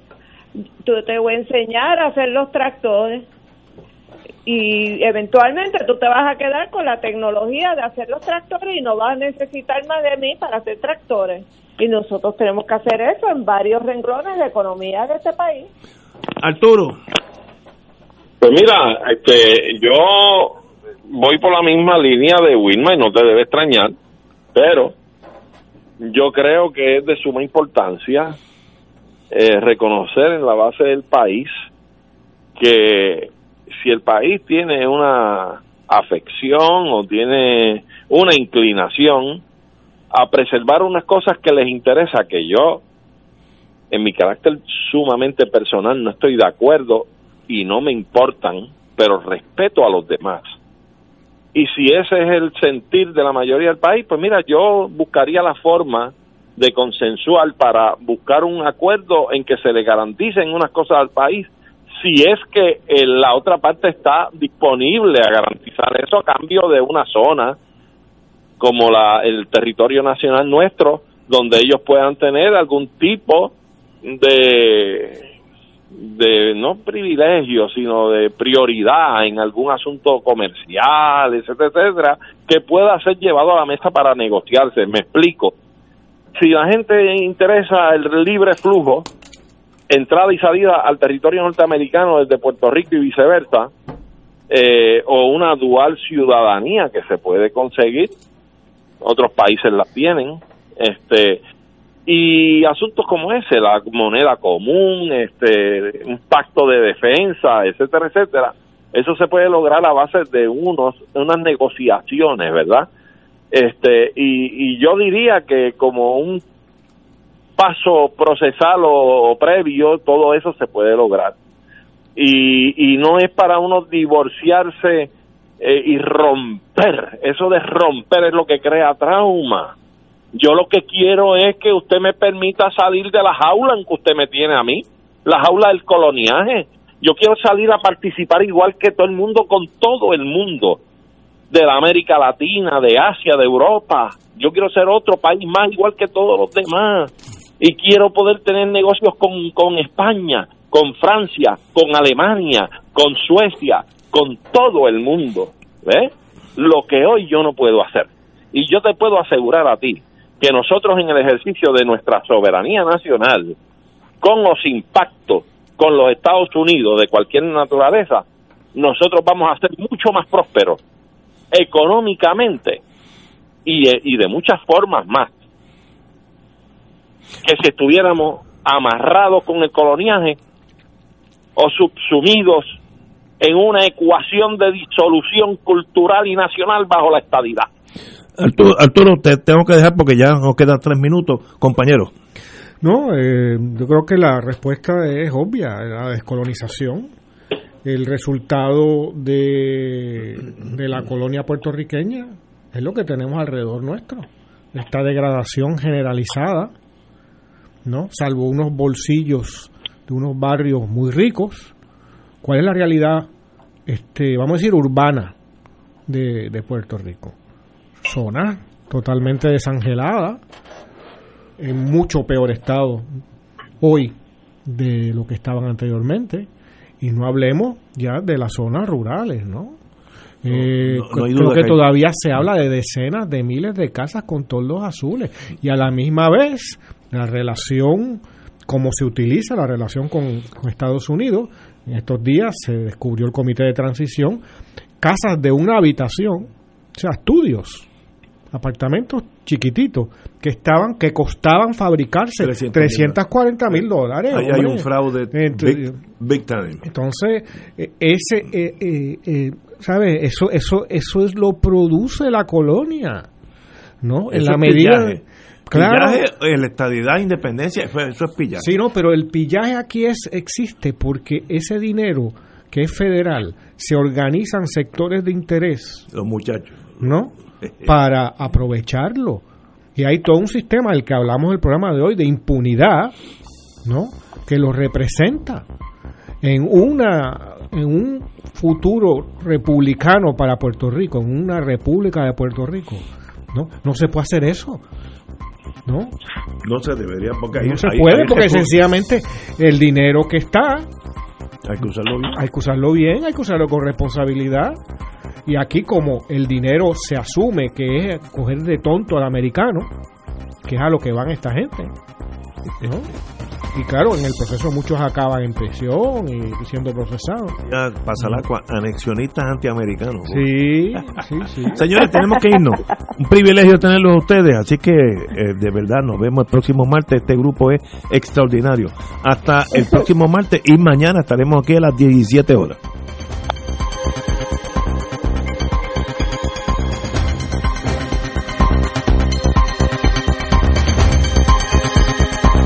tú te voy a enseñar a hacer los tractores y eventualmente tú te vas a quedar con la tecnología de hacer los tractores y no vas a necesitar más de mí para hacer tractores. Y nosotros tenemos que hacer eso en varios renglones de economía de este país. Arturo. Pues mira, este, yo voy por la misma línea de Wilma y no te debe extrañar, pero yo creo que es de suma importancia eh, reconocer en la base del país que si el país tiene una afección o tiene una inclinación a preservar unas cosas que les interesa, que yo, en mi carácter sumamente personal, no estoy de acuerdo y no me importan, pero respeto a los demás. Y si ese es el sentir de la mayoría del país, pues mira, yo buscaría la forma de consensuar para buscar un acuerdo en que se le garanticen unas cosas al país, si es que eh, la otra parte está disponible a garantizar eso a cambio de una zona como la, el territorio nacional nuestro, donde ellos puedan tener algún tipo de, de no privilegio, sino de prioridad en algún asunto comercial, etcétera, etcétera, que pueda ser llevado a la mesa para negociarse. Me explico. Si la gente interesa el libre flujo, entrada y salida al territorio norteamericano desde Puerto Rico y viceversa, eh, o una dual ciudadanía que se puede conseguir, otros países la tienen, este, y asuntos como ese, la moneda común, este, un pacto de defensa, etcétera, etcétera, eso se puede lograr a base de unos, unas negociaciones, ¿verdad? Este, y, y yo diría que como un paso procesal o, previo, todo eso se puede lograr. Y, y no es para uno divorciarse eh, y romper. Eso de romper es lo que crea trauma. Yo lo que quiero es que usted me permita salir de la jaula en que usted me tiene a mí, la jaula del coloniaje. Yo quiero salir a participar igual que todo el mundo, con todo el mundo, de la América Latina, de Asia, de Europa. Yo quiero ser otro país más igual que todos los demás. Y quiero poder tener negocios con, con España, con Francia, con Alemania, con Suecia, con todo el mundo. ¿Ves? Lo que hoy yo no puedo hacer. Y yo te puedo asegurar a ti que nosotros en el ejercicio de nuestra soberanía nacional, con o sin pacto con los Estados Unidos de cualquier naturaleza, nosotros vamos a ser mucho más prósperos económicamente y, y de muchas formas más que si estuviéramos amarrados con el coloniaje o subsumidos en una ecuación de disolución cultural y nacional bajo la estadidad. Arturo, Arturo, te tengo que dejar porque ya nos quedan tres minutos, compañero. No, eh, yo creo que la respuesta es obvia, la descolonización, el resultado de, de la colonia puertorriqueña es lo que tenemos alrededor nuestro, esta degradación generalizada, ¿no? Salvo unos bolsillos de unos barrios muy ricos, ¿cuál es la realidad, este, vamos a decir, urbana de, de Puerto Rico? Zona totalmente desangelada, en mucho peor estado hoy de lo que estaban anteriormente. Y no hablemos ya de las zonas rurales, ¿no? Eh, no- no hay creo que que todavía se habla de decenas de miles de casas con toldos azules. Y a la misma vez, la relación, como se utiliza la relación con, con Estados Unidos, en estos días se descubrió el comité de transición, casas de una habitación, o sea, estudios, apartamentos chiquititos que estaban que costaban fabricarse 300 340 mil dólares Ahí hay un fraude Entre- big, big time. entonces eh, ese eh, eh, eh, ¿sabe? eso eso eso es lo produce la colonia no en la medida. Claro Pillaje, eh, la estadidad, independencia, eso, eso es pillaje. Sí, no, pero el pillaje aquí es existe porque ese dinero que es federal, se organizan sectores de interés. Los muchachos. ¿No? Para aprovecharlo. Y hay todo un sistema del que hablamos en el programa de hoy de impunidad, ¿no? Que lo representa en una en un futuro republicano para Puerto Rico, en una república de Puerto Rico. No, no se puede hacer eso. ¿No? No se debería porque ahí, no se ahí- puede ahí porque se- sencillamente el dinero que está hay que usarlo bien. hay que usarlo bien, hay que usarlo con responsabilidad. Y aquí como el dinero se asume que es coger de tonto al americano, que es a lo que van esta gente. ¿No? Y claro, en el proceso muchos acaban en prisión y siendo procesados. Ya pasa la anexionistas antiamericanos. Sí, sí, sí. Señores, tenemos que irnos. Un privilegio tenerlos a ustedes, así que eh, de verdad nos vemos el próximo martes. Este grupo es extraordinario. Hasta el próximo martes y mañana estaremos aquí a las 17 horas.